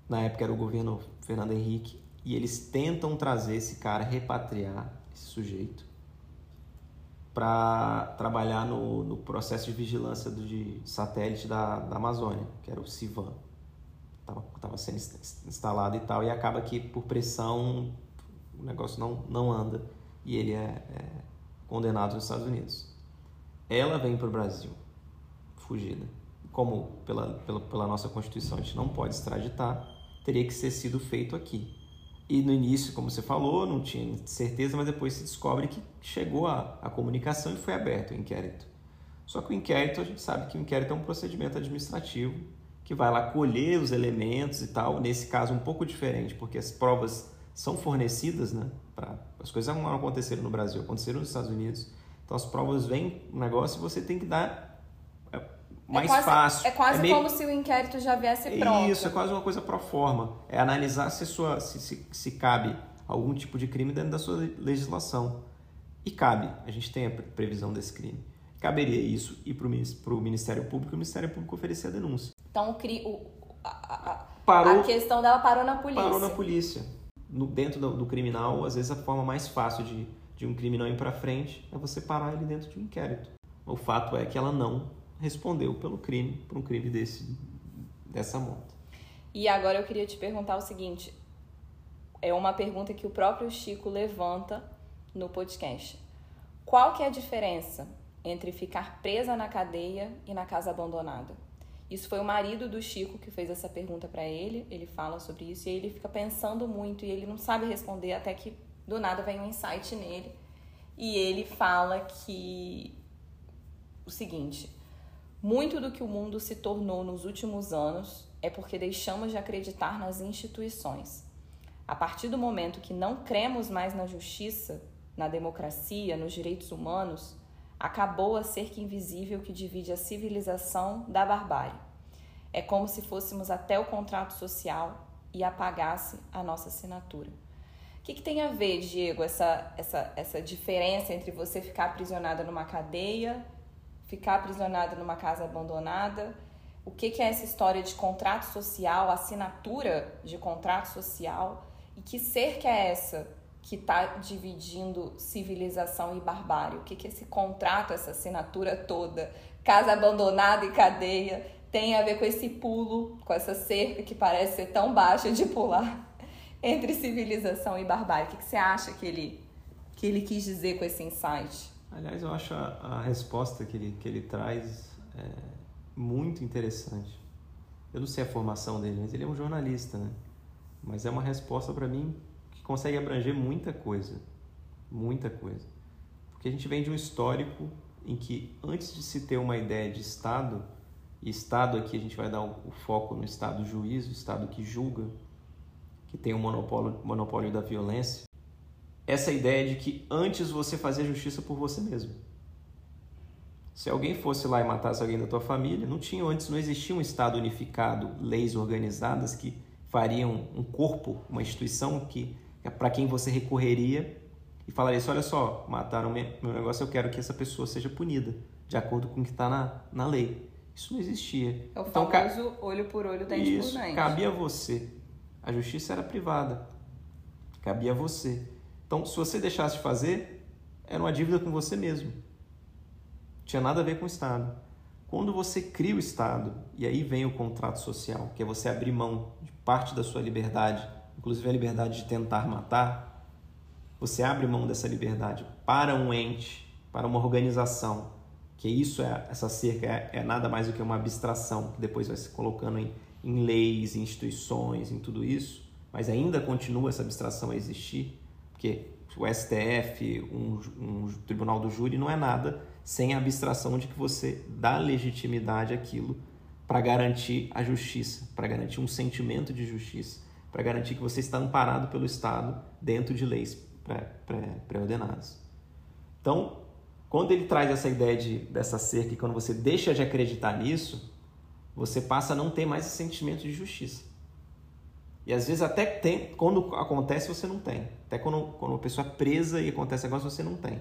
na época era o governo Fernando Henrique, e eles tentam trazer esse cara, repatriar esse sujeito, para trabalhar no, no, processo de vigilância do, de satélite da, da Amazônia, que era o CIVAN. Estava sendo instalado e tal, e acaba que por pressão o negócio não, não anda e ele é, é condenado nos Estados Unidos. Ela vem para o Brasil, fugida. como pela, pela, pela nossa Constituição a gente não pode extraditar, teria que ser sido feito aqui. E no início, como você falou, não tinha certeza, mas depois se descobre que chegou a, a comunicação e foi aberto o inquérito. Só que o inquérito, a gente sabe que o inquérito é um procedimento administrativo que vai lá colher os elementos e tal. Nesse caso, um pouco diferente, porque as provas são fornecidas, né? Pra, as coisas não aconteceram no Brasil, aconteceram nos Estados Unidos. Então as provas vêm no negócio e você tem que dar mais é quase, fácil. É quase é meio... como se o inquérito já viesse pronto. Isso, é quase uma coisa pro forma. É analisar se, sua, se, se, se cabe algum tipo de crime dentro da sua legislação. E cabe, a gente tem a previsão desse crime. Caberia isso ir para o Ministério Público e o Ministério Público oferecer a denúncia. Então o, a, a, parou, a questão dela parou na polícia. Parou na polícia. No, dentro do, do, criminal, às vezes a forma mais fácil de, de um crime não ir para frente é você parar ele dentro de um inquérito. O fato é que ela não respondeu pelo crime, por um crime desse, dessa monta. E agora eu queria te perguntar o seguinte: é uma pergunta que o próprio Chico levanta no podcast. Qual que é a diferença entre ficar presa na cadeia e na casa abandonada? Isso foi o marido do Chico que fez essa pergunta para ele. Ele fala sobre isso e ele fica pensando muito e ele não sabe responder até que do nada vem um insight nele. E ele fala que o seguinte: muito do que o mundo se tornou nos últimos anos é porque deixamos de acreditar nas instituições. A partir do momento que não cremos mais na justiça, na democracia, nos direitos humanos, acabou a cerca invisível que divide a civilização da barbárie. É como se fôssemos até o contrato social e apagasse a nossa assinatura. O que, que tem a ver, Diego, essa, essa, essa diferença entre você ficar aprisionada numa cadeia, ficar aprisionada numa casa abandonada? O que, que é essa história de contrato social, assinatura de contrato social? E que que é essa que está dividindo civilização e barbárie? O que, que esse contrato, essa assinatura toda, casa abandonada e cadeia, tem a ver com esse pulo, com essa cerca que parece ser tão baixa de pular entre civilização e barbárie? O que, que você acha que ele, que ele quis dizer com esse insight? Aliás, eu acho a, a resposta que ele, que ele traz é, muito interessante. Eu não sei a formação dele, mas ele é um jornalista, né? Mas é uma resposta para mim consegue abranger muita coisa. Muita coisa. Porque a gente vem de um histórico em que, antes de se ter uma ideia de Estado, e Estado aqui a gente vai dar o foco no Estado juiz, o Estado que julga, que tem o monopólio, monopólio da violência, essa ideia de que antes você fazia justiça por você mesmo. Se alguém fosse lá e matasse alguém da tua família, não tinha antes, não existia um Estado unificado, leis organizadas que fariam um corpo, uma instituição que para quem você recorreria e falaria assim, olha só, mataram meu negócio, eu quero que essa pessoa seja punida, de acordo com o que está na, na lei. Isso não existia. É o então, famoso ca... olho por olho, dente Isso, por dente. cabia a você. A justiça era privada. Cabia a você. Então, se você deixasse de fazer, era uma dívida com você mesmo. Tinha nada a ver com o Estado. Quando você cria o Estado, e aí vem o contrato social, que é você abrir mão de parte da sua liberdade inclusive a liberdade de tentar matar, você abre mão dessa liberdade para um ente, para uma organização, que isso é essa cerca é, é nada mais do que uma abstração que depois vai se colocando em, em leis, em instituições, em tudo isso, mas ainda continua essa abstração a existir, porque o STF, um, um tribunal do júri, não é nada sem a abstração de que você dá legitimidade àquilo para garantir a justiça, para garantir um sentimento de justiça para garantir que você está amparado pelo Estado dentro de leis pré-ordenadas. Então, quando ele traz essa ideia de, dessa cerca, e quando você deixa de acreditar nisso, você passa a não ter mais esse sentimento de justiça. E às vezes até tem, quando acontece você não tem. Até quando, quando uma pessoa é presa e acontece negócio você não tem.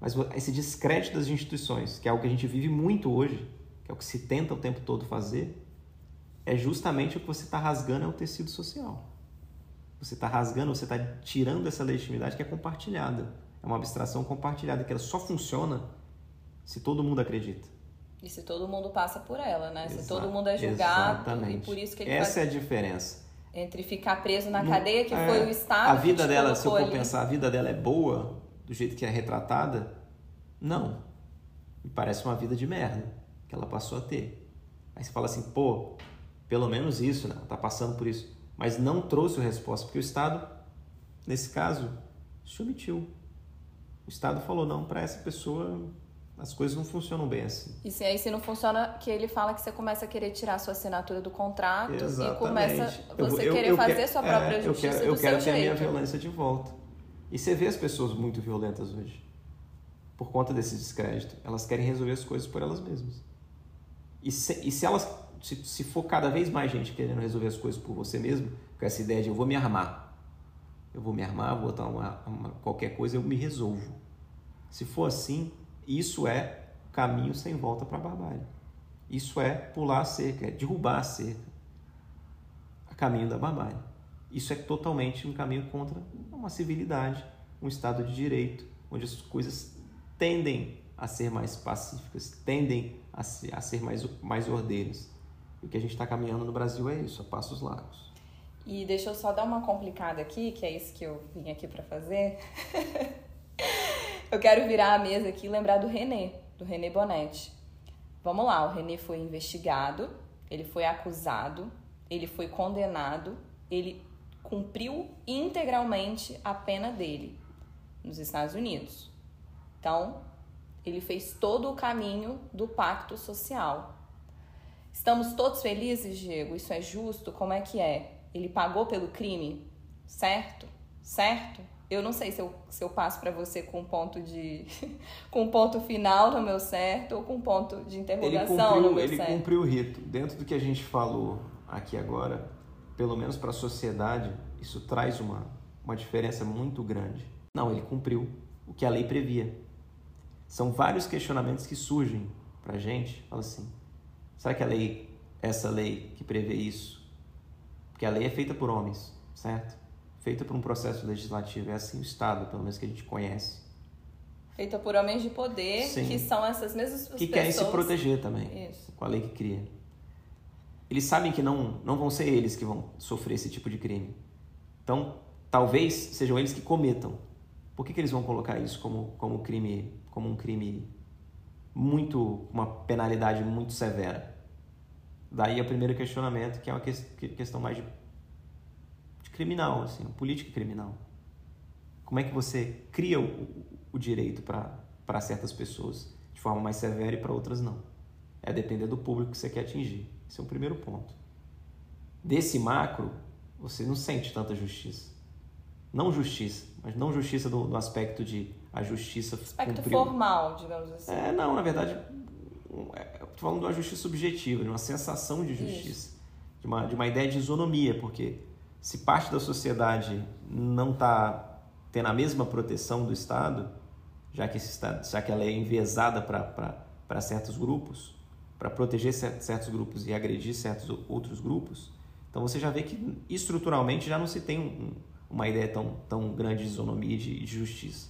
Mas esse descrédito das instituições, que é algo que a gente vive muito hoje, que é o que se tenta o tempo todo fazer, é justamente o que você está rasgando é o tecido social. Você está rasgando, você está tirando essa legitimidade que é compartilhada. É uma abstração compartilhada, que ela só funciona se todo mundo acredita. E se todo mundo passa por ela, né? Exato, se todo mundo é julgado. Exatamente. E por isso que ele Essa faz... é a diferença. Entre ficar preso na cadeia, que é, foi o Estado. A vida dela, se eu for ali. pensar, a vida dela é boa, do jeito que é retratada? Não. Me parece uma vida de merda que ela passou a ter. Aí você fala assim, pô, pelo menos isso, né? Tá passando por isso. Mas não trouxe resposta, porque o Estado, nesse caso, se omitiu. O Estado falou, não, para essa pessoa as coisas não funcionam bem assim. E se aí se não funciona, que ele fala que você começa a querer tirar a sua assinatura do contrato Exatamente. e começa você eu, eu, querer eu fazer sua própria é, justiça eu quero, eu quero ter a minha violência de volta. E você vê as pessoas muito violentas hoje. Por conta desse descrédito. Elas querem resolver as coisas por elas mesmas. E se, e se elas se, se for cada vez mais gente querendo resolver as coisas por você mesmo, com essa ideia de eu vou me armar. Eu vou me armar, vou botar uma, uma qualquer coisa, eu me resolvo. Se for assim, isso é caminho sem volta para a barbárie. Isso é pular a cerca, é derrubar a cerca. A caminho da barbárie. Isso é totalmente um caminho contra uma civilidade, um Estado de direito, onde as coisas tendem a ser mais pacíficas, tendem a ser, a ser mais, mais ordeiras. E o que a gente está caminhando no Brasil é isso, a passos largos. E deixa eu só dar uma complicada aqui, que é isso que eu vim aqui para fazer. Eu quero virar a mesa aqui e lembrar do René, do René Bonetti. Vamos lá, o René foi investigado, ele foi acusado, ele foi condenado, ele cumpriu integralmente a pena dele nos Estados Unidos. Então, ele fez todo o caminho do pacto social. Estamos todos felizes, Diego? Isso é justo? Como é que é? Ele pagou pelo crime? Certo? Certo? Eu não sei se eu, se eu passo para você com um ponto de com ponto final no meu certo ou com um ponto de interrogação ele cumpriu, no meu ele certo. Ele cumpriu o rito. Dentro do que a gente falou aqui agora, pelo menos para a sociedade, isso traz uma, uma diferença muito grande. Não, ele cumpriu o que a lei previa. São vários questionamentos que surgem para a gente. Fala assim, será que a lei, essa lei que prevê isso? Porque a lei é feita por homens, certo? Feita por um processo legislativo. É assim o Estado, pelo menos que a gente conhece. Feita por homens de poder, Sim. que são essas mesmas que pessoas. Que querem se proteger também, Isso. com a lei que cria. Eles sabem que não, não vão ser eles que vão sofrer esse tipo de crime. Então, talvez sejam eles que cometam. Por que, que eles vão colocar isso como, como crime, como um crime muito, uma penalidade muito severa? Daí o primeiro questionamento, que é uma questão mais de criminal, assim, política criminal. Como é que você cria o, o direito para certas pessoas de forma mais severa e para outras não? É depender do público que você quer atingir. Esse é o primeiro ponto. Desse macro, você não sente tanta justiça. Não justiça, mas não justiça do, do aspecto de a justiça. Aspecto cumpriu. formal, digamos assim. É, não, na verdade, é, estou falando de uma justiça subjetiva, de uma sensação de justiça, de uma, de uma ideia de isonomia, porque se parte da sociedade não está tendo a mesma proteção do Estado, já que, esse estado, já que ela é enviesada para certos grupos, para proteger certos grupos e agredir certos outros grupos, então você já vê que estruturalmente já não se tem um, uma ideia tão, tão grande de isonomia e de, justiça.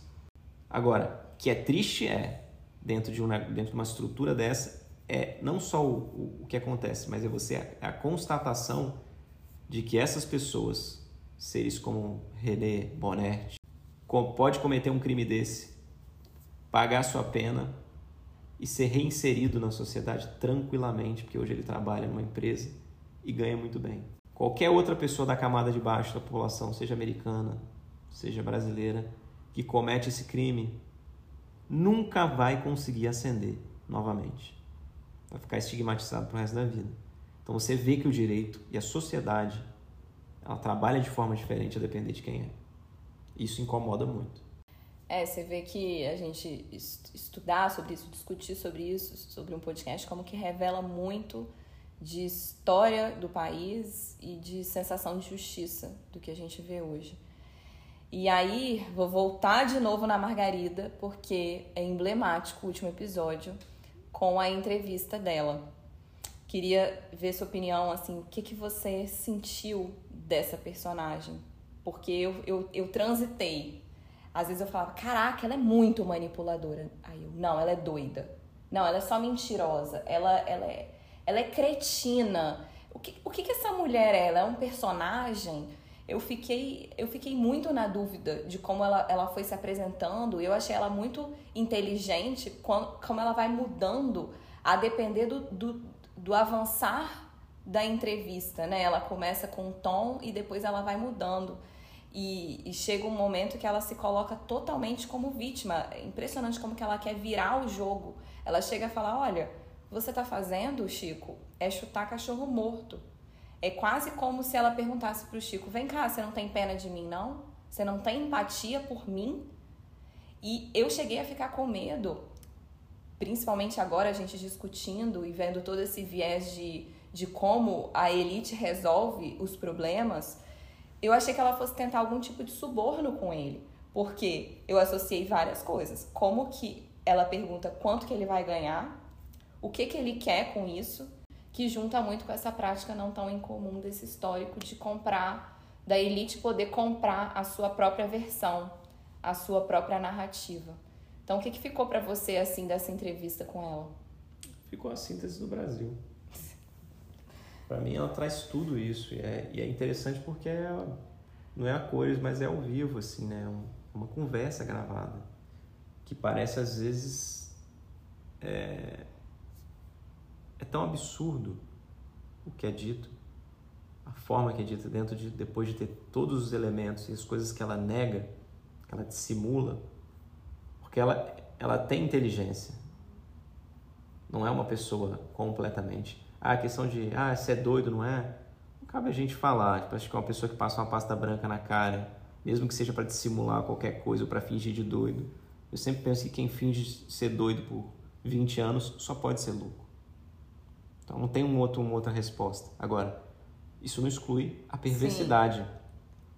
Agora, que é triste é, dentro de uma, dentro de uma estrutura dessa, é não só o, o, o que acontece, mas é você a, a constatação de que essas pessoas, seres como René Bonert, pode cometer um crime desse, pagar sua pena e ser reinserido na sociedade tranquilamente, porque hoje ele trabalha numa empresa e ganha muito bem. Qualquer outra pessoa da camada de baixo da população, seja americana, seja brasileira, que comete esse crime, nunca vai conseguir ascender novamente. Vai ficar estigmatizado pro resto da vida. Então você vê que o direito e a sociedade ela trabalha de forma diferente a depender de quem é. Isso incomoda muito. É, você vê que a gente estudar sobre isso, discutir sobre isso, sobre um podcast, como que revela muito de história do país e de sensação de justiça do que a gente vê hoje. E aí, vou voltar de novo na Margarida, porque é emblemático o último episódio com a entrevista dela. Queria ver sua opinião, assim, o que, que você sentiu dessa personagem? Porque eu, eu, eu transitei. Às vezes eu falava, caraca, ela é muito manipuladora. Aí eu, não, ela é doida. Não, ela é só mentirosa. Ela, ela, é, ela é cretina. O que, o que, que essa mulher é? Ela é um personagem? Eu fiquei, eu fiquei muito na dúvida de como ela, ela foi se apresentando. Eu achei ela muito inteligente, como ela vai mudando a depender do, do do avançar da entrevista, né? Ela começa com um tom e depois ela vai mudando. E, e, chega um momento que ela se coloca totalmente como vítima. É impressionante como que ela quer virar o jogo. Ela chega a falar, olha, você tá fazendo, Chico, é chutar cachorro morto. É quase como se ela perguntasse pro Chico, vem cá, você não tem pena de mim, não? Você não tem empatia por mim? E eu cheguei a ficar com medo, principalmente agora a gente discutindo e vendo todo esse viés de, de como a elite resolve os problemas eu achei que ela fosse tentar algum tipo de suborno com ele, porque eu associei várias coisas. Como que ela pergunta quanto que ele vai ganhar, o que que ele quer com isso, que junta muito com essa prática não tão incomum desse histórico de comprar, da elite poder comprar a sua própria versão, a sua própria narrativa. Então, o que, que ficou para você assim dessa entrevista com ela? Ficou a síntese do Brasil. Para mim, ela traz tudo isso. E é, e é interessante porque é, não é a cores, mas é ao vivo, assim, né? É uma conversa gravada. Que parece, às vezes, é, é tão absurdo o que é dito, a forma que é dita dentro de depois de ter todos os elementos e as coisas que ela nega, que ela dissimula, porque ela ela tem inteligência. Não é uma pessoa completamente ah, a questão de, ah, você é doido, não é? Não cabe a gente falar. Tipo, acho que é uma pessoa que passa uma pasta branca na cara, mesmo que seja para dissimular qualquer coisa ou para fingir de doido. Eu sempre penso que quem finge ser doido por 20 anos só pode ser louco. Então não tem um outro, uma outra resposta. Agora, isso não exclui a perversidade. Sim.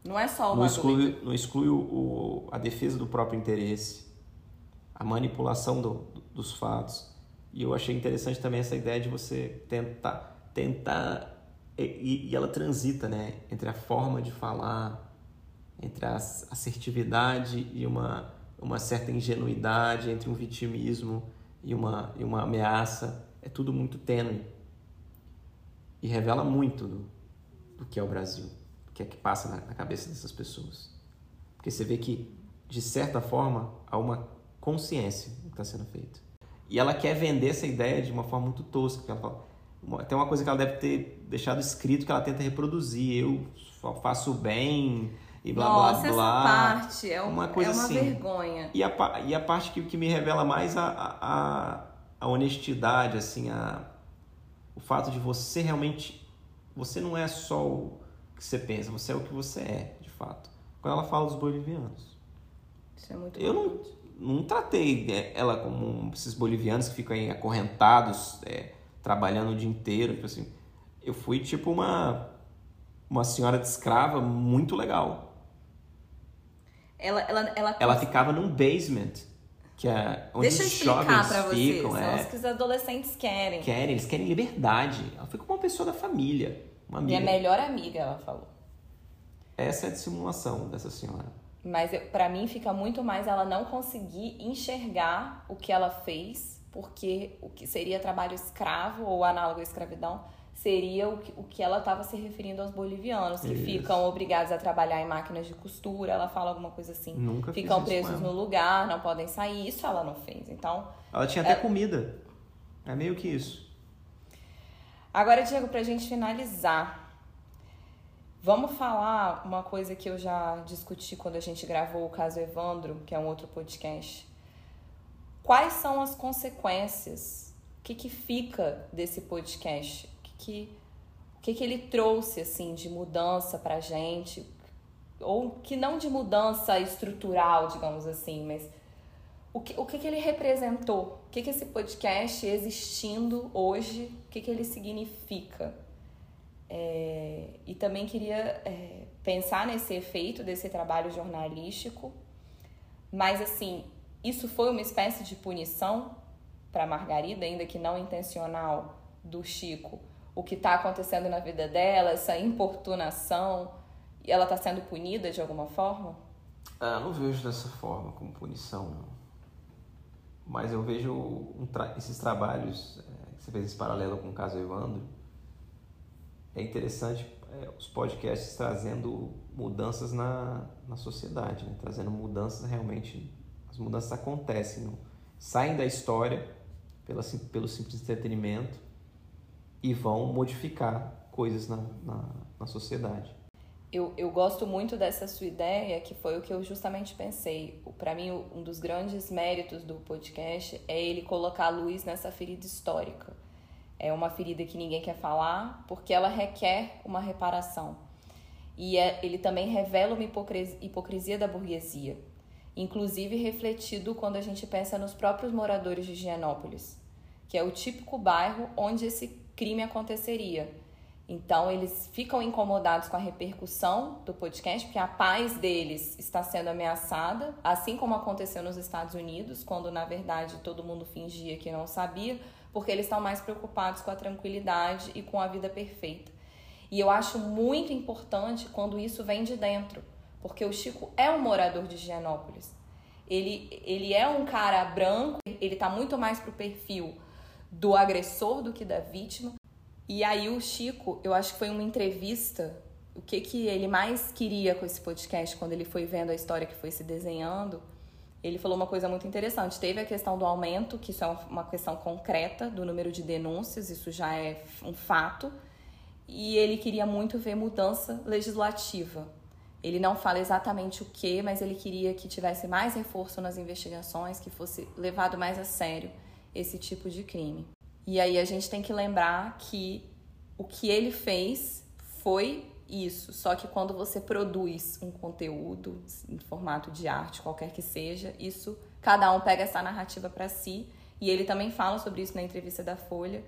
Não é só uma não exclui, Não exclui o, o, a defesa do próprio interesse, a manipulação do, dos fatos. E eu achei interessante também essa ideia de você tentar, tentar e, e ela transita, né, entre a forma de falar, entre a assertividade e uma uma certa ingenuidade, entre um vitimismo e uma e uma ameaça, é tudo muito tênue. E revela muito do, do que é o Brasil, do que é que passa na, na cabeça dessas pessoas. Porque você vê que, de certa forma, há uma consciência do que está sendo feito. E ela quer vender essa ideia de uma forma muito tosca. Ela fala, tem uma coisa que ela deve ter deixado escrito que ela tenta reproduzir. Eu faço bem e blá Nossa, blá blá. Essa parte é, um, uma coisa é uma assim. vergonha. E a, e a parte que, que me revela mais a, a, a honestidade, assim, a, o fato de você realmente. Você não é só o que você pensa, você é o que você é, de fato. Quando ela fala dos bolivianos. Isso é muito Eu não não tratei né, ela como esses bolivianos que ficam aí acorrentados, é, trabalhando o dia inteiro. Tipo assim, eu fui tipo uma, uma senhora de escrava muito legal. Ela, ela, ela, ela ficava num basement. Que é onde Deixa os jovens pra vocês, ficam. São é, os que os adolescentes querem. Querem, eles querem liberdade. Ela foi como uma pessoa da família. Uma amiga. Minha melhor amiga, ela falou. Essa é a dissimulação dessa senhora. Mas para mim fica muito mais ela não conseguir enxergar o que ela fez, porque o que seria trabalho escravo ou análogo à escravidão seria o que, o que ela estava se referindo aos bolivianos, que isso. ficam obrigados a trabalhar em máquinas de costura. Ela fala alguma coisa assim. Nunca Ficam presos no lugar, não podem sair. Isso ela não fez. Então. Ela tinha até é... comida. É meio que isso. Agora, Diego, pra gente finalizar, Vamos falar uma coisa que eu já discuti quando a gente gravou o caso Evandro, que é um outro podcast. Quais são as consequências? O que, que fica desse podcast? O que, que, que, que ele trouxe assim de mudança pra gente? Ou que não de mudança estrutural, digamos assim, mas o que, o que, que ele representou? O que, que esse podcast existindo hoje, o que, que ele significa? É, e também queria é, pensar nesse efeito desse trabalho jornalístico, mas assim, isso foi uma espécie de punição para Margarida, ainda que não intencional, do Chico. O que está acontecendo na vida dela, essa importunação, e ela está sendo punida de alguma forma? Ah, não vejo dessa forma, como punição, não. Mas eu vejo um tra esses trabalhos, é, você fez esse paralelo com o caso Evandro, é interessante é, os podcasts trazendo mudanças na, na sociedade, né? trazendo mudanças realmente. As mudanças acontecem, saem da história pela, pelo simples entretenimento e vão modificar coisas na, na, na sociedade. Eu, eu gosto muito dessa sua ideia, que foi o que eu justamente pensei. Para mim, um dos grandes méritos do podcast é ele colocar a luz nessa ferida histórica. É uma ferida que ninguém quer falar, porque ela requer uma reparação. E é, ele também revela uma hipocrisia, hipocrisia da burguesia, inclusive refletido quando a gente pensa nos próprios moradores de Higienópolis, que é o típico bairro onde esse crime aconteceria então, eles ficam incomodados com a repercussão do podcast, porque a paz deles está sendo ameaçada, assim como aconteceu nos Estados Unidos, quando na verdade todo mundo fingia que não sabia, porque eles estão mais preocupados com a tranquilidade e com a vida perfeita. E eu acho muito importante quando isso vem de dentro, porque o Chico é um morador de Higienópolis. Ele, ele é um cara branco, ele está muito mais pro perfil do agressor do que da vítima. E aí o Chico, eu acho que foi uma entrevista, o que que ele mais queria com esse podcast quando ele foi vendo a história que foi se desenhando, ele falou uma coisa muito interessante. Teve a questão do aumento, que isso é uma questão concreta do número de denúncias, isso já é um fato. E ele queria muito ver mudança legislativa. Ele não fala exatamente o que, mas ele queria que tivesse mais reforço nas investigações, que fosse levado mais a sério esse tipo de crime. E aí a gente tem que lembrar que o que ele fez foi isso, só que quando você produz um conteúdo em formato de arte, qualquer que seja, isso cada um pega essa narrativa para si, e ele também fala sobre isso na entrevista da Folha,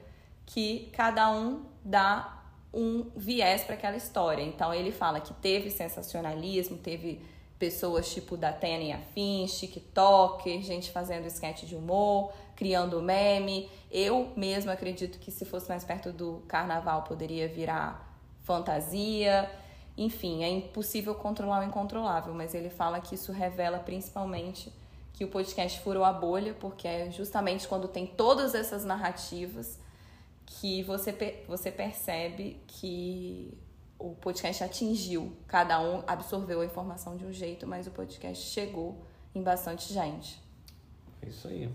que cada um dá um viés para aquela história. Então ele fala que teve sensacionalismo, teve pessoas tipo da Tena e afins, TikToker, gente fazendo sketch de humor, criando meme. Eu mesma acredito que se fosse mais perto do carnaval poderia virar fantasia. Enfim, é impossível controlar o incontrolável, mas ele fala que isso revela principalmente que o podcast furou a bolha, porque é justamente quando tem todas essas narrativas que você, você percebe que o podcast atingiu, cada um absorveu a informação de um jeito, mas o podcast chegou em bastante gente. É isso aí.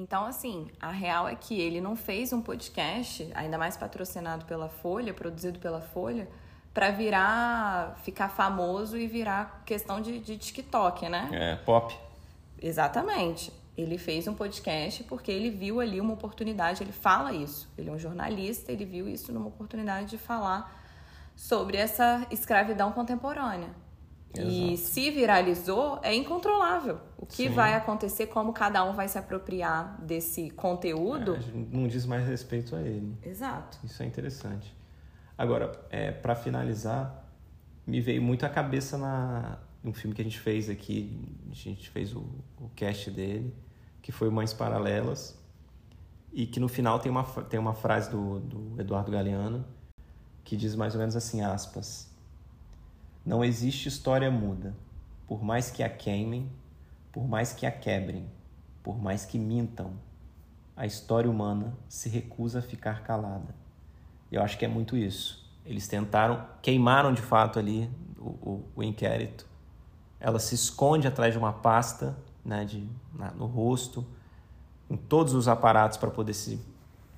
Então, assim, a real é que ele não fez um podcast, ainda mais patrocinado pela Folha, produzido pela Folha, para virar, ficar famoso e virar questão de, de TikTok, né? É, pop. Exatamente. Ele fez um podcast porque ele viu ali uma oportunidade, ele fala isso. Ele é um jornalista, ele viu isso numa oportunidade de falar sobre essa escravidão contemporânea. Exato. E se viralizou, é incontrolável. O que Sim. vai acontecer, como cada um vai se apropriar desse conteúdo. É, não diz mais respeito a ele. Exato. Isso é interessante. Agora, é, para finalizar, me veio muito a cabeça na um filme que a gente fez aqui, a gente fez o, o cast dele, que foi Mães Paralelas, e que no final tem uma, tem uma frase do, do Eduardo Galeano, que diz mais ou menos assim, aspas, não existe história muda, por mais que a queimem, por mais que a quebrem, por mais que mintam, a história humana se recusa a ficar calada. Eu acho que é muito isso. Eles tentaram, queimaram de fato ali o, o, o inquérito. Ela se esconde atrás de uma pasta né, de, na, no rosto, com todos os aparatos para poder se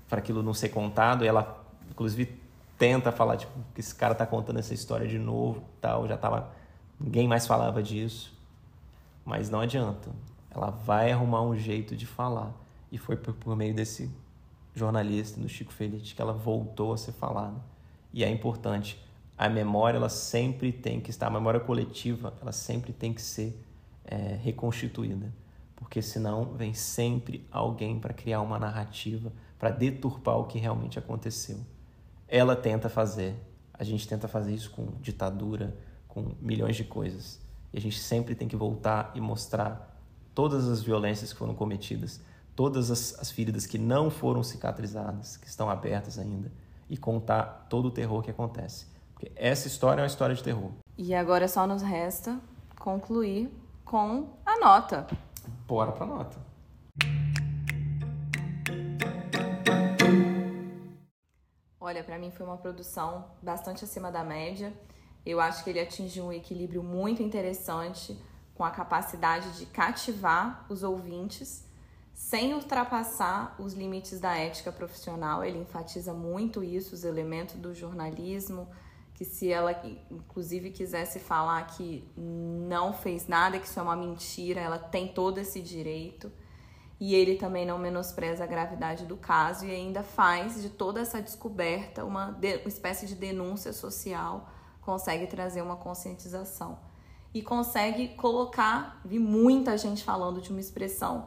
para aquilo não ser contado. E ela, inclusive, tenta falar, tipo, que esse cara tá contando essa história de novo, tal, já tava ninguém mais falava disso. Mas não adianta. Ela vai arrumar um jeito de falar. E foi por, por meio desse jornalista, do Chico Feliz, que ela voltou a ser falada. E é importante. A memória, ela sempre tem que estar, a memória coletiva, ela sempre tem que ser é, reconstituída. Porque senão vem sempre alguém para criar uma narrativa, para deturpar o que realmente aconteceu ela tenta fazer. A gente tenta fazer isso com ditadura, com milhões de coisas. E a gente sempre tem que voltar e mostrar todas as violências que foram cometidas, todas as, as feridas que não foram cicatrizadas, que estão abertas ainda, e contar todo o terror que acontece. Porque essa história é uma história de terror. E agora só nos resta concluir com a nota. Bora pra nota. Olha, para mim foi uma produção bastante acima da média. Eu acho que ele atingiu um equilíbrio muito interessante com a capacidade de cativar os ouvintes sem ultrapassar os limites da ética profissional. Ele enfatiza muito isso, os elementos do jornalismo, que se ela inclusive quisesse falar que não fez nada, que isso é uma mentira, ela tem todo esse direito. E ele também não menospreza a gravidade do caso e ainda faz de toda essa descoberta uma, de, uma espécie de denúncia social, consegue trazer uma conscientização. E consegue colocar, vi muita gente falando de uma expressão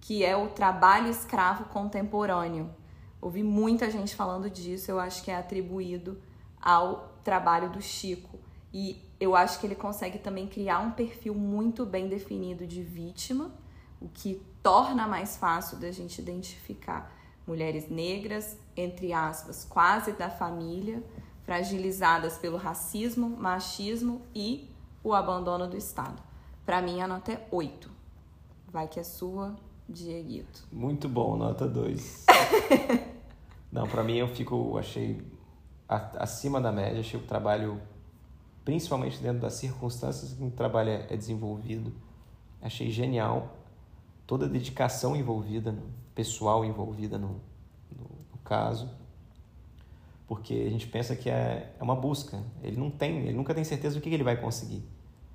que é o trabalho escravo contemporâneo. Ouvi muita gente falando disso, eu acho que é atribuído ao trabalho do Chico. E eu acho que ele consegue também criar um perfil muito bem definido de vítima, o que torna mais fácil da gente identificar mulheres negras, entre aspas, quase da família, fragilizadas pelo racismo, machismo e o abandono do Estado. Para mim, a nota é 8. Vai que é sua, Dieguito. Muito bom, nota 2. Não, para mim eu fico, achei acima da média, achei o trabalho, principalmente dentro das circunstâncias que o trabalho é, é desenvolvido, achei genial toda a dedicação envolvida, pessoal envolvida no, no, no caso, porque a gente pensa que é, é uma busca. Ele não tem, ele nunca tem certeza do que ele vai conseguir.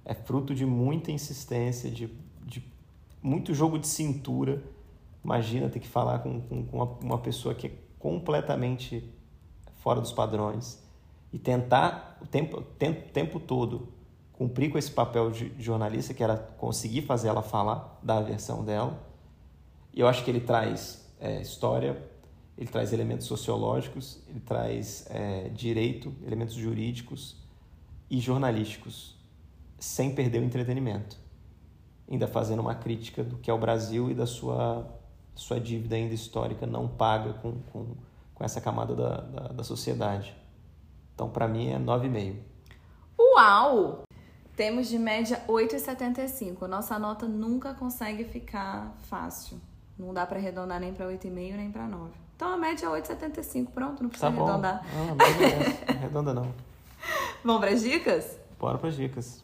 É fruto de muita insistência, de, de muito jogo de cintura. Imagina ter que falar com, com, com uma, uma pessoa que é completamente fora dos padrões e tentar o tempo, tempo, tempo todo cumprir com esse papel de jornalista, que era conseguir fazer ela falar da versão dela. E eu acho que ele traz é, história, ele traz elementos sociológicos, ele traz é, direito, elementos jurídicos e jornalísticos, sem perder o entretenimento. Ainda fazendo uma crítica do que é o Brasil e da sua, sua dívida ainda histórica não paga com, com, com essa camada da, da, da sociedade. Então, para mim, é 9,5. Uau! Temos de média 8,75. Nossa nota nunca consegue ficar fácil. Não dá para arredondar nem para 8,5 nem para 9. Então a média é 8,75. Pronto, não precisa tá arredondar. Não, não é. arredonda não. Vamos para as dicas? Bora para as dicas.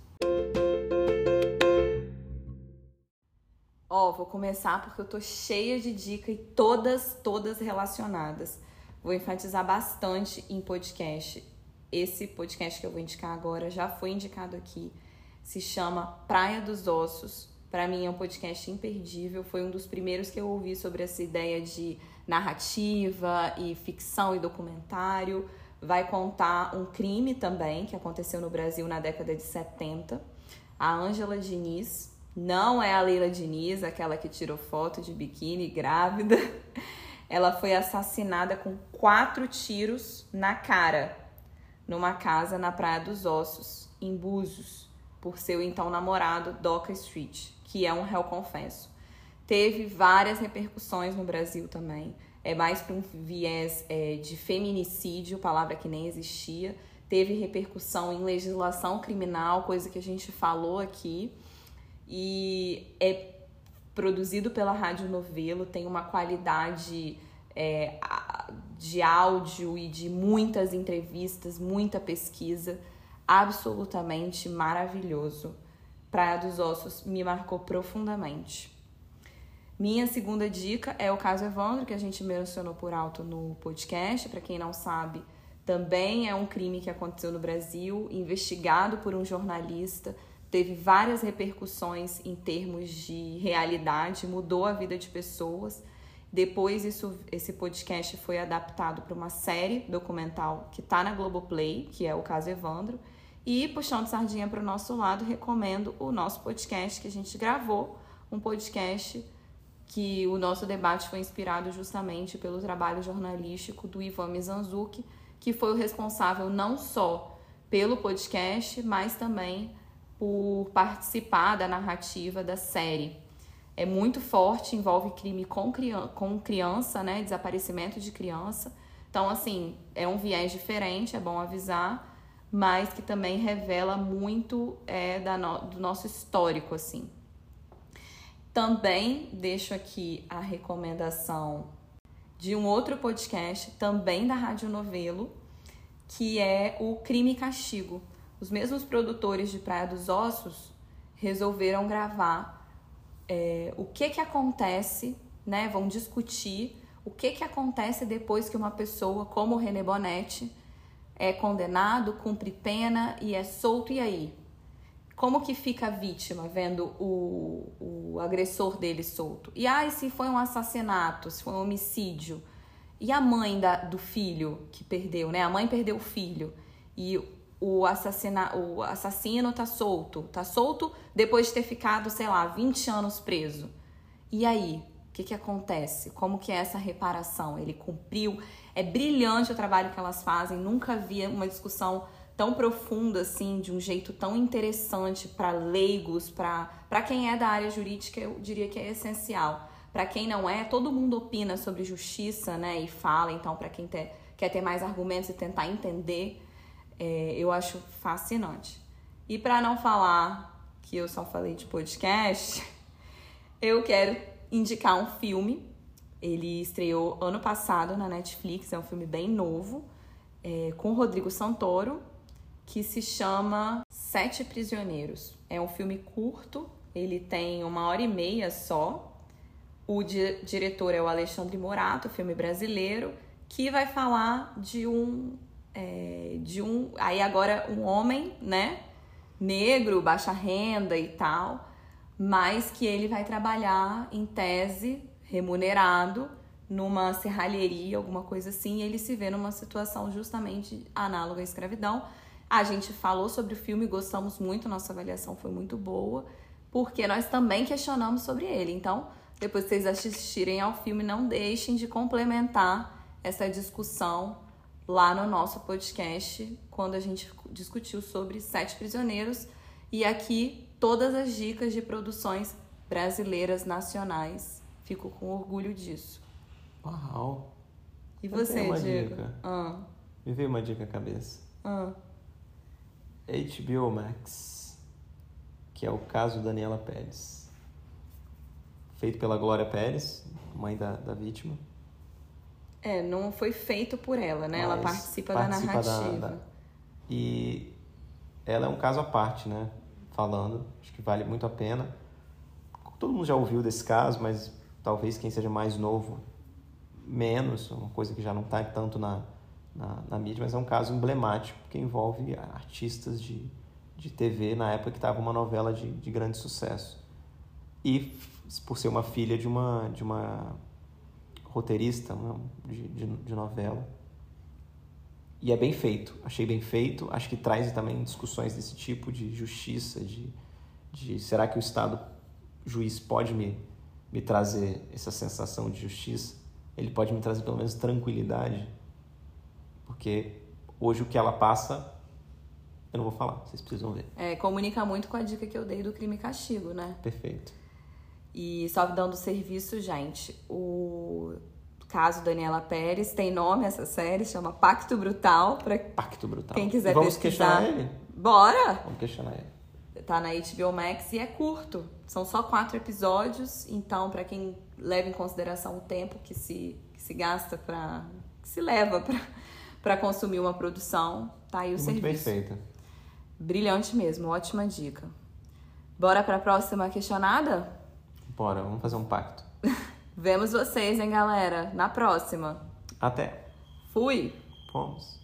Ó, vou começar porque eu tô cheia de dicas e todas, todas relacionadas. Vou enfatizar bastante em podcast esse podcast que eu vou indicar agora já foi indicado aqui. Se chama Praia dos Ossos. Para mim é um podcast imperdível. Foi um dos primeiros que eu ouvi sobre essa ideia de narrativa e ficção e documentário. Vai contar um crime também que aconteceu no Brasil na década de 70. A Ângela Diniz, não é a Leila Diniz, aquela que tirou foto de biquíni grávida. Ela foi assassinada com quatro tiros na cara numa casa na Praia dos Ossos, em Búzios, por seu então namorado Doca Street, que é um réu confesso. Teve várias repercussões no Brasil também. É mais para um viés é, de feminicídio, palavra que nem existia. Teve repercussão em legislação criminal, coisa que a gente falou aqui. E é produzido pela Rádio Novelo, tem uma qualidade é, de áudio e de muitas entrevistas, muita pesquisa, absolutamente maravilhoso. Praia dos Ossos me marcou profundamente. Minha segunda dica é o caso Evandro, que a gente mencionou por alto no podcast. Para quem não sabe, também é um crime que aconteceu no Brasil, investigado por um jornalista, teve várias repercussões em termos de realidade, mudou a vida de pessoas. Depois isso, esse podcast foi adaptado para uma série documental que está na Globoplay, que é o caso Evandro. E puxando sardinha para o nosso lado, recomendo o nosso podcast que a gente gravou, um podcast que o nosso debate foi inspirado justamente pelo trabalho jornalístico do Ivan Mizanzuki, que foi o responsável não só pelo podcast, mas também por participar da narrativa da série é muito forte, envolve crime com criança, com criança, né? Desaparecimento de criança. Então, assim, é um viés diferente, é bom avisar, mas que também revela muito é, da no, do nosso histórico, assim. Também deixo aqui a recomendação de um outro podcast, também da Rádio Novelo, que é o Crime e Castigo. Os mesmos produtores de Praia dos Ossos resolveram gravar é, o que que acontece né? Vão discutir o que, que acontece depois que uma pessoa, como René Bonetti, é condenado, cumpre pena e é solto, e aí? Como que fica a vítima vendo o, o agressor dele solto? E aí, se foi um assassinato, se foi um homicídio? E a mãe da, do filho que perdeu, né? A mãe perdeu o filho e o, assassina, o assassino tá solto. Tá solto depois de ter ficado, sei lá, 20 anos preso. E aí? O que, que acontece? Como que é essa reparação? Ele cumpriu? É brilhante o trabalho que elas fazem. Nunca vi uma discussão tão profunda assim, de um jeito tão interessante para leigos, para quem é da área jurídica, eu diria que é essencial. Para quem não é, todo mundo opina sobre justiça, né? E fala, então, para quem ter, quer ter mais argumentos e tentar entender, é, eu acho fascinante. E para não falar que eu só falei de podcast, eu quero indicar um filme. Ele estreou ano passado na Netflix, é um filme bem novo, é, com Rodrigo Santoro, que se chama Sete Prisioneiros. É um filme curto, ele tem uma hora e meia só, o di diretor é o Alexandre Morato, filme brasileiro, que vai falar de um. É, de um. Aí agora um homem, né? Negro, baixa renda e tal, mas que ele vai trabalhar em tese, remunerado, numa serralheria, alguma coisa assim, e ele se vê numa situação justamente análoga à escravidão. A gente falou sobre o filme, gostamos muito, nossa avaliação foi muito boa, porque nós também questionamos sobre ele. Então, depois que vocês assistirem ao filme, não deixem de complementar essa discussão lá no nosso podcast, quando a gente discutiu sobre Sete Prisioneiros. E aqui todas as dicas de produções brasileiras nacionais. Fico com orgulho disso. Uau! E você, uma Diego? Dica. Ah. Me veio uma dica à cabeça. Ah. HBO Max, que é o caso Daniela Pérez feito pela Glória Pérez, mãe da, da vítima. É, não foi feito por ela, né? ela participa, participa da narrativa. Da, da... E ela é um caso à parte, né? Falando, acho que vale muito a pena. Todo mundo já ouviu desse caso, mas talvez quem seja mais novo, menos, uma coisa que já não está tanto na, na, na, mídia, mas é um caso emblemático que envolve artistas de, de TV na época que estava uma novela de, de grande sucesso. E por ser uma filha de uma, de uma roteirista uma, de, de, de novela. E é bem feito, achei bem feito. Acho que traz também discussões desse tipo de justiça, de, de será que o Estado juiz pode me, me trazer essa sensação de justiça? Ele pode me trazer pelo menos tranquilidade? Porque hoje o que ela passa, eu não vou falar, vocês precisam ver. É, comunica muito com a dica que eu dei do crime e castigo, né? Perfeito. E só dando serviço, gente, o caso Daniela Pérez tem nome essa série, chama Pacto Brutal. Pra Pacto Brutal. Quem quiser Vamos pesquisar. questionar ele? Bora! Vamos questionar ele. Tá na HBO Max e é curto. São só quatro episódios, então para quem leva em consideração o tempo que se, que se gasta para que se leva para consumir uma produção, tá aí o Muito serviço. bem feita. Brilhante mesmo, ótima dica. Bora para a próxima questionada? Bora, vamos fazer um pacto. Vemos vocês, hein, galera? Na próxima. Até. Fui. Fomos.